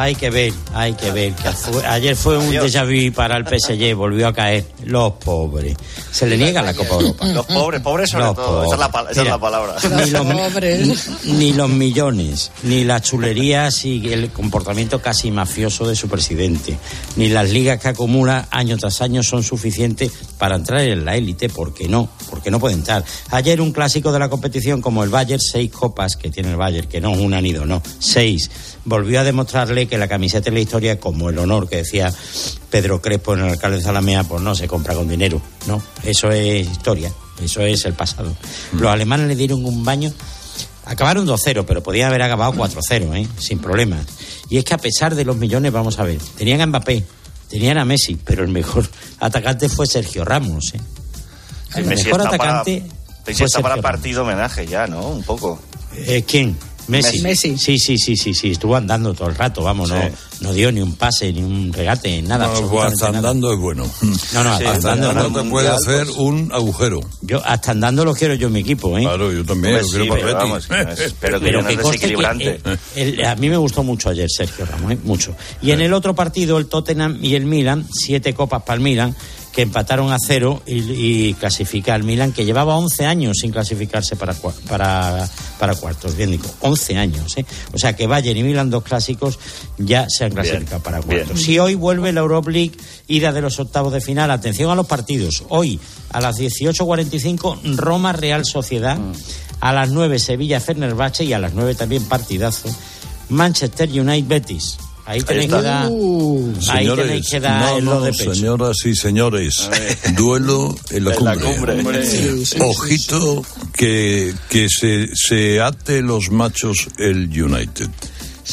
Hay que ver, hay que ver. que fue- ayer fue un déjà vu para el PSG, volvió a caer. Los pobres. Se le niega la Copa Europa. Los pobres, pobres sobre Los todo. Esa es, la, esa es la palabra. Ni los, ni, ni los millones, ni las chulerías y el comportamiento casi mafioso de su presidente, ni las ligas que acumula año tras año son suficientes para entrar en la élite, porque no, porque no puede entrar. Ayer un clásico de la competición como el Bayern, seis copas que tiene el Bayern, que no una ni dos, no, seis, volvió a demostrarle que la camiseta en la historia, como el honor que decía Pedro Crespo en el alcalde de Zalamea, pues no se compra con dinero, no, eso es historia, eso es el pasado. Los alemanes le dieron un baño Acabaron 2-0, pero podía haber acabado 4-0, ¿eh? sin problemas. Y es que a pesar de los millones, vamos a ver, tenían a Mbappé, tenían a Messi, pero el mejor atacante fue Sergio Ramos. ¿eh? El Messi mejor está para- atacante Messi fue está para Sergio Ramos. partido homenaje ya, ¿no? Un poco. Eh, ¿Quién? Messi. Messi. Sí, sí, sí, sí, sí, estuvo andando todo el rato, vamos, Sí. no, no dio ni un pase, ni un regate, nada. No, absolutamente hasta nada. andando es bueno. No, no, hasta hasta andando puede hacer un agujero. Yo hasta andando lo quiero yo en mi equipo, ¿eh? Claro, yo también, lo quiero sí, para pero vamos, Pero que Pero no que es desequilibrante. que, eh, el- a mí me gustó mucho ayer Sergio Ramos, ¿eh? mucho. Y en el otro partido, el Tottenham y el Milan, siete copas para el Milan, que empataron a cero y, y clasifica al Milan, que llevaba 11 años sin clasificarse para, para, para cuartos. Bien digo, 11 años. ¿eh? O sea que Bayern y Milan, dos clásicos, ya se han clasificado para cuartos. bien. Si hoy vuelve la Europa League, ida de los octavos de final, atención a los partidos. Hoy, a las 18.45, Roma Real Sociedad. A las 9, Sevilla Fenerbahce y a las 9 también partidazo. Manchester United Betis. Ahí tenéis que dar. ahí tenéis que dar no, no, de pecho. señoras y señores, duelo en la En la cumbre. cumbre. Sí, sí, Ojito que, que se, se ate los machos el United.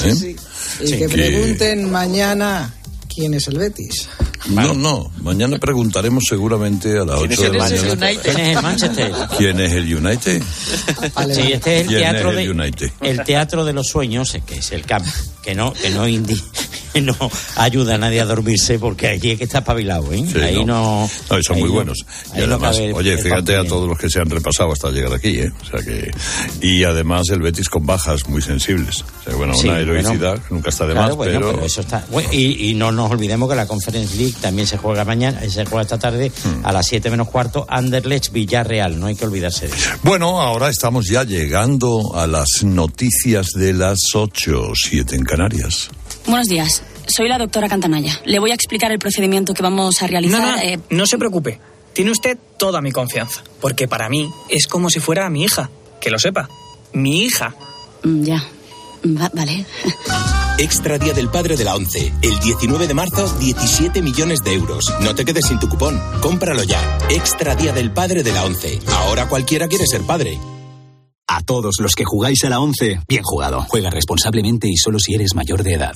¿eh? Y que pregunten mañana quién es el Betis. No, no, mañana preguntaremos seguramente a las ¿Quién 8 es de el la mañana. ¿Quién es el Manchester? ¿Quién es el United? Sí, este es el ¿Quién teatro es el de United? el teatro de los sueños, que es el camp, que no que no indi- no ayuda a nadie a dormirse porque allí es que está espabilado, ¿eh? Sí, ahí no. No, y son ahí muy no- buenos. Y no además, oye, fíjate a todos los que se han repasado hasta llegar aquí, ¿eh? O sea que. Y además el Betis con bajas muy sensibles. O sea, bueno, Sí, una heroicidad bueno. nunca está de Claro, más, bueno, pero. pero eso está. bueno, y, y no nos olvidemos que la Conference League también se juega mañana, eh, se juega esta tarde Hmm. a las 7 menos cuarto, Anderlecht Villarreal, no hay que olvidarse de eso. Bueno, ahora estamos ya llegando a las noticias de las 8 o 7 en Canarias. Buenos días. Soy la doctora Cantanaya. Le voy a explicar el procedimiento que vamos a realizar. No, no, eh, no se preocupe. Tiene usted toda mi confianza. Porque para mí es como si fuera mi hija. Que lo sepa. Mi hija. mm, ya. Va- vale. Extra Día del Padre de la ONCE. El 19 de marzo, 17 millones de euros. No te quedes sin tu cupón. Cómpralo ya. Extra Día del Padre de la ONCE. Ahora cualquiera quiere ser padre. A todos los que jugáis a la 11, bien jugado. Juega responsablemente y solo si eres mayor de edad.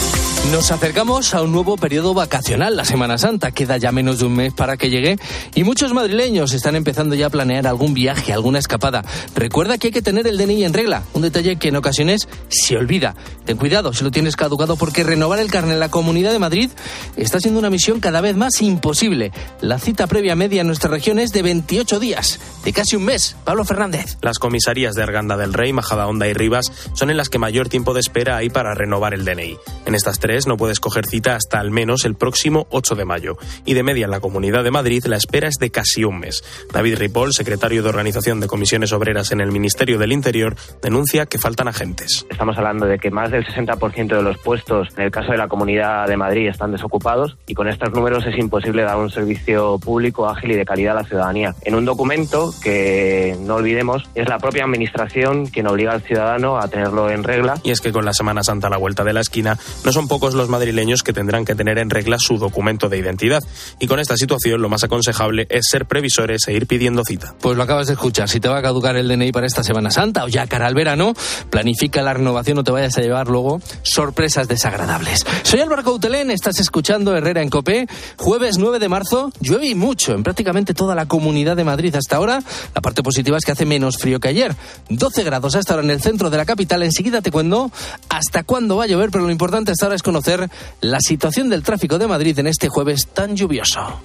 Nos acercamos a un nuevo periodo vacacional, la Semana Santa. Queda ya menos de un mes para que llegue y muchos madrileños están empezando ya a planear algún viaje, alguna escapada. Recuerda que hay que tener el DNI en regla, un detalle que en ocasiones se olvida. Ten cuidado si lo tienes caducado porque renovar el carnet en la Comunidad de Madrid está siendo una misión cada vez más imposible. La cita previa media en nuestra región es de 28 días, de casi un mes. Pablo Fernández. Las comisarías de Arganda del Rey, Majadahonda y Rivas son en las que mayor tiempo de espera hay para renovar el DNI. En estas tres no puedes coger cita hasta al menos el próximo 8 de mayo. Y de media en la Comunidad de Madrid la espera es de casi un mes. David Ripoll, secretario de Organización de Comisiones Obreras en el Ministerio del Interior, denuncia que faltan agentes. Estamos hablando de que más del 60% de los puestos en el caso de la Comunidad de Madrid están desocupados y con estos números es imposible dar un servicio público ágil y de calidad a la ciudadanía. En un documento que no olvidemos es la propia Administración quien obliga al ciudadano a tenerlo en regla. Y es que con la Semana Santa a la vuelta de la esquina, no son pocos los madrileños que tendrán que tener en regla su documento de identidad. Y con esta situación lo más aconsejable es ser previsores e ir pidiendo cita. Pues lo acabas de escuchar. Si te va a caducar el DNI para esta Semana Santa o ya cara al verano, planifica la renovación, no te vayas a llevar luego sorpresas desagradables. Soy Álvaro Coutelén, estás escuchando Herrera en Copé. Jueves 9 de marzo, llueve y mucho en prácticamente toda la comunidad de Madrid hasta ahora. La parte positiva es que hace menos frío que ayer. 12 grados hasta ahora en el centro de la capital. Enseguida te cuento hasta cuándo va a llover, pero lo importante hasta ahora es conocer la situación del tráfico de Madrid en este jueves tan lluvioso.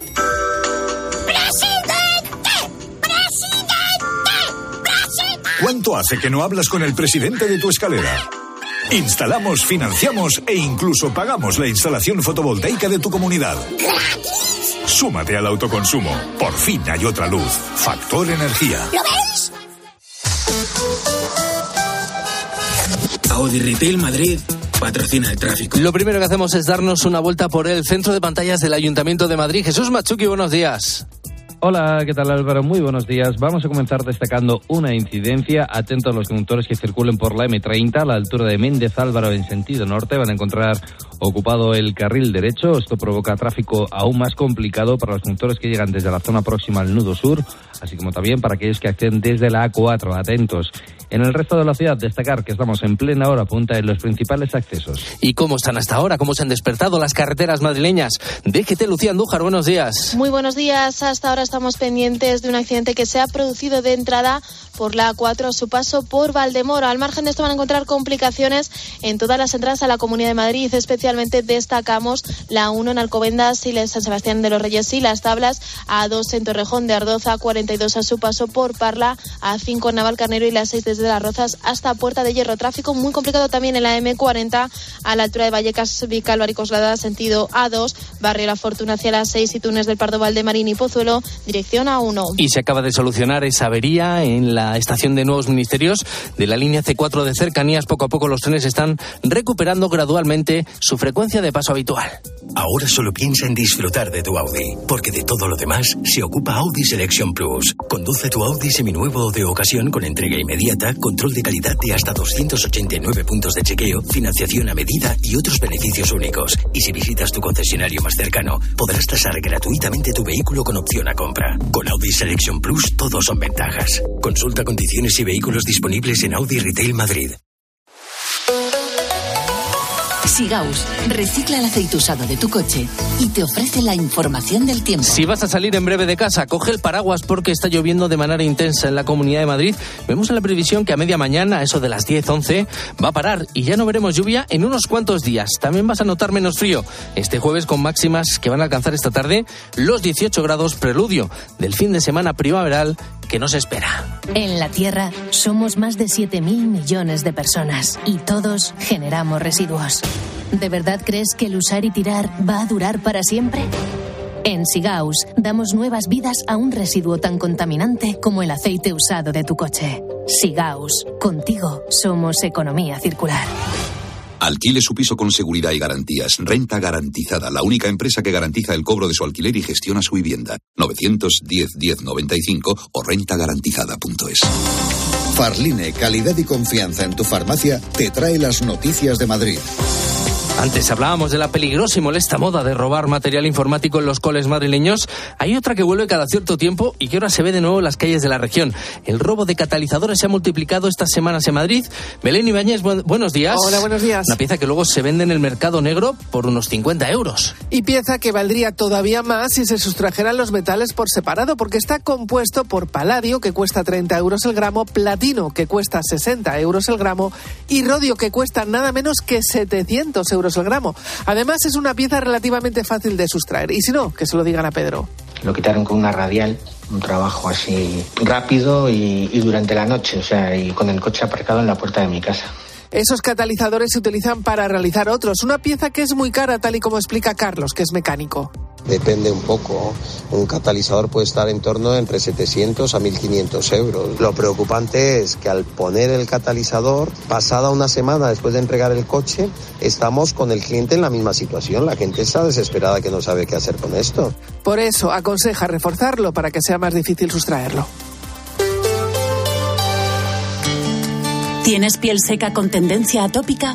¿Cuánto hace que no hablas con el presidente de tu escalera? Instalamos, financiamos e incluso pagamos la instalación fotovoltaica de tu comunidad. Súmate al autoconsumo. Por fin hay otra luz. Factor Energía. ¿Lo veis? Audi Retail Madrid patrocina el tráfico. Lo primero que hacemos es darnos una vuelta por el centro de pantallas del Ayuntamiento de Madrid. Jesús Machuki, buenos días. Hola, ¿qué tal Álvaro? Muy buenos días. Vamos a comenzar destacando una incidencia. Atentos los conductores que circulen por la M30 a la altura de Méndez Álvaro en sentido norte. Van a encontrar ocupado el carril derecho. Esto provoca tráfico aún más complicado para los conductores que llegan desde la zona próxima al nudo sur, así como también para aquellos que acceden desde la A4. Atentos. En el resto de la ciudad, destacar que estamos en plena hora punta en los principales accesos. ¿Y cómo están hasta ahora? ¿Cómo se han despertado las carreteras madrileñas? DGT Lucía Andújar, buenos días. Muy buenos días. Hasta ahora estamos pendientes de un accidente que se ha producido de entrada por la A4 a su paso por Valdemoro. Al margen de esto van a encontrar complicaciones en todas las entradas a la Comunidad de Madrid. Especialmente destacamos la 1 en Alcobendas y San Sebastián de los Reyes y las tablas A2 en Torrejón de Ardoza, 42 a su paso por Parla, A5 en Navalcarnero y la 6 desde Las Rozas hasta Puerta de Hierro. Tráfico muy complicado también en la M40 a la altura de Vallecas, Vicálvaro y Coslada, sentido A2, Barrio La Fortuna hacia las 6 y Túnez del Pardo Valdemarín y Pozuelo, dirección A1. Y se acaba de solucionar esa avería en la estación de Nuevos Ministerios de la línea C4 de cercanías. Poco a poco los trenes están recuperando gradualmente su frecuencia de paso habitual. Ahora solo piensa en disfrutar de tu Audi, porque de todo lo demás se ocupa Audi Selection Plus. Conduce tu Audi seminuevo o de ocasión con entrega inmediata, control de calidad de hasta 289 puntos de chequeo, financiación a medida y otros beneficios únicos. Y si visitas tu concesionario más cercano, podrás tasar gratuitamente tu vehículo con opción a compra. Con Audi Selection Plus todos son ventajas. Consulta condiciones y vehículos disponibles en Audi Retail Madrid. Sigaus recicla el aceite usado de tu coche y te ofrece la información del tiempo. Si vas a salir en breve de casa, coge el paraguas porque está lloviendo de manera intensa en la Comunidad de Madrid. Vemos en la previsión que a media mañana, eso de las 10, 11, va a parar y ya no veremos lluvia en unos cuantos días. También vas a notar menos frío. Este jueves con máximas que van a alcanzar esta tarde los 18 grados preludio del fin de semana primaveral que nos espera. En la Tierra somos más de 7.000 millones de personas y todos generamos residuos. ¿De verdad crees que el usar y tirar va a durar para siempre? En Sigaus damos nuevas vidas a un residuo tan contaminante como el aceite usado de tu coche. Sigaus, contigo somos economía circular. Alquile su piso con seguridad y garantías. Renta garantizada, la única empresa que garantiza el cobro de su alquiler y gestiona su vivienda. 910 1095 o rentagarantizada.es. Farline, calidad y confianza en tu farmacia, te trae las noticias de Madrid. Antes hablábamos de la peligrosa y molesta moda de robar material informático en los coles madrileños. Hay otra que vuelve cada cierto tiempo y que ahora se ve de nuevo en las calles de la región. El robo de catalizadores se ha multiplicado estas semanas en Madrid. Belén Ibáñez, buenos días. Hola, buenos días. Una pieza que luego se vende en el mercado negro por unos 50 euros. Y pieza que valdría todavía más si se sustrajeran los metales por separado, porque está compuesto por paladio, que cuesta 30 euros el gramo, platino, que cuesta 60 euros el gramo, y rodio, que cuesta nada menos que 700 euros el gramo. Además, es una pieza relativamente fácil de sustraer. Y si no, que se lo digan a Pedro. Lo quitaron con una radial, un trabajo así rápido y, y durante la noche, o sea, y con el coche aparcado en la puerta de mi casa. Esos catalizadores se utilizan para realizar otros. Una pieza que es muy cara, tal y como explica Carlos, que es mecánico. Depende un poco. Un catalizador puede estar en torno entre 700 a 1500 euros. Lo preocupante es que al poner el catalizador, pasada una semana después de entregar el coche, estamos con el cliente en la misma situación. La gente está desesperada que no sabe qué hacer con esto. Por eso aconseja reforzarlo para que sea más difícil sustraerlo. ¿Tienes piel seca con tendencia atópica?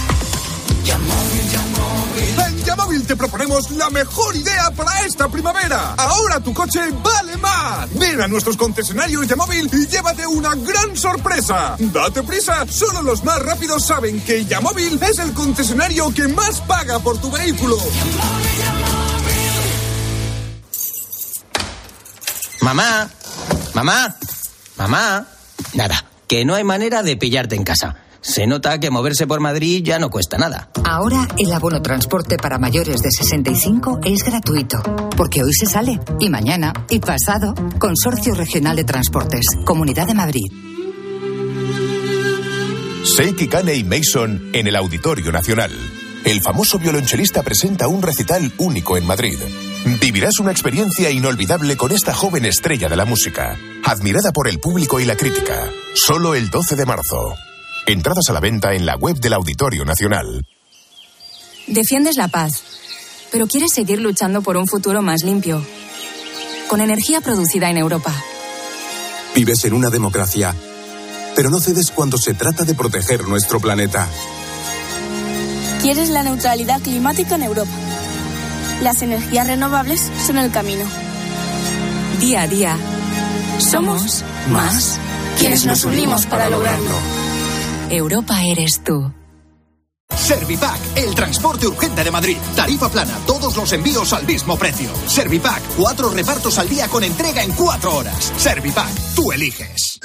En Yamóvil te proponemos la mejor idea para esta primavera. Ahora tu coche vale más. Ven a nuestros concesionarios Yamóvil y llévate una gran sorpresa. Date prisa, solo los más rápidos saben que Yamóvil es el concesionario que más paga por tu vehículo. Mamá, mamá, mamá. Nada, que no hay manera de pillarte en casa. Se nota que moverse por Madrid ya no cuesta nada. Ahora el abono transporte para mayores de 65 es gratuito, porque hoy se sale, y mañana, y pasado. Consorcio Regional de Transportes, Comunidad de Madrid. Seiki Kane y Mason en el Auditorio Nacional. El famoso violonchelista presenta un recital único en Madrid. Vivirás una experiencia inolvidable con esta joven estrella de la música, admirada por el público y la crítica. Solo el 12 de marzo. Entradas a la venta en la web del Auditorio Nacional. Defiendes la paz, pero quieres seguir luchando por un futuro más limpio, con energía producida en Europa. Vives en una democracia, pero no cedes cuando se trata de proteger nuestro planeta. Quieres la neutralidad climática en Europa. Las energías renovables son el camino. Día a día, somos más quienes nos unimos para lograrlo. Europa eres tú. Servipack, el transporte urgente de Madrid. Tarifa plana, todos los envíos al mismo precio. Servipack, cuatro repartos al día con entrega en cuatro horas. Servipack, tú eliges.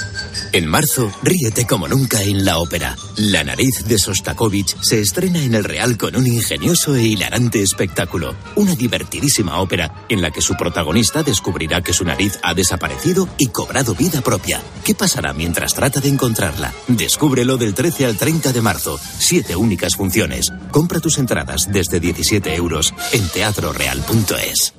En marzo, ríete como nunca en la ópera. La nariz de Sostakovich se estrena en el Real con un ingenioso e hilarante espectáculo. Una divertidísima ópera en la que su protagonista descubrirá que su nariz ha desaparecido y cobrado vida propia. ¿Qué pasará mientras trata de encontrarla? Descúbrelo del 13 al 30 de marzo. Siete únicas funciones. Compra tus entradas desde 17 euros en teatroreal.es.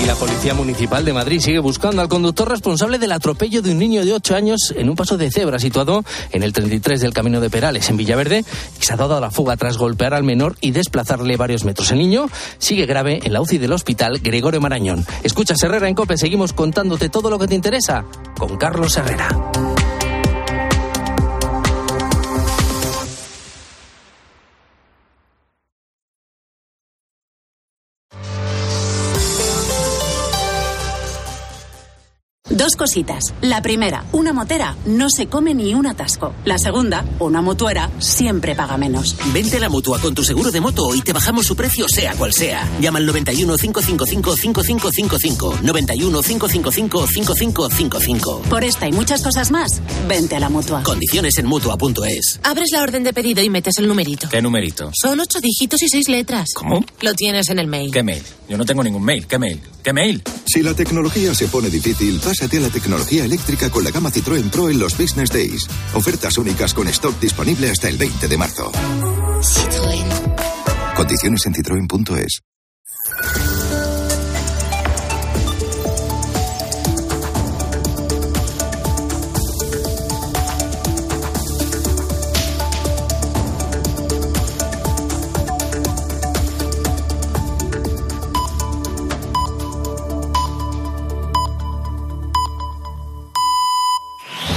Y la Policía Municipal de Madrid sigue buscando al conductor responsable del atropello de un niño de 8 años en un paso de cebra situado en el 33 del Camino de Perales, en Villaverde, y se ha dado a la fuga tras golpear al menor y desplazarle varios metros. El niño sigue grave en la UCI del hospital Gregorio Marañón. Escucha Herrera en COPE, seguimos contándote todo lo que te interesa con Carlos Herrera. Dos cositas. La primera, una motera no se come ni un atasco. La segunda, una mutuera siempre paga menos. Vente a la mutua con tu seguro de moto y te bajamos su precio sea cual sea. Llama al 91 555 5555. 91 555 5555. Por esta y muchas cosas más, vente a la mutua. Condiciones en mutua.es. Abres la orden de pedido y metes el numerito. ¿Qué numerito? Son ocho dígitos y seis letras. ¿Cómo? Lo tienes en el mail. ¿Qué mail? Yo no tengo ningún mail. ¿Qué mail? ¿Qué mail? Si la tecnología se pone difícil, pásate la tecnología eléctrica con la gama Citroën Pro en los Business Days. Ofertas únicas con stock disponible hasta el 20 de marzo. Citroën. Condiciones en citroen.es.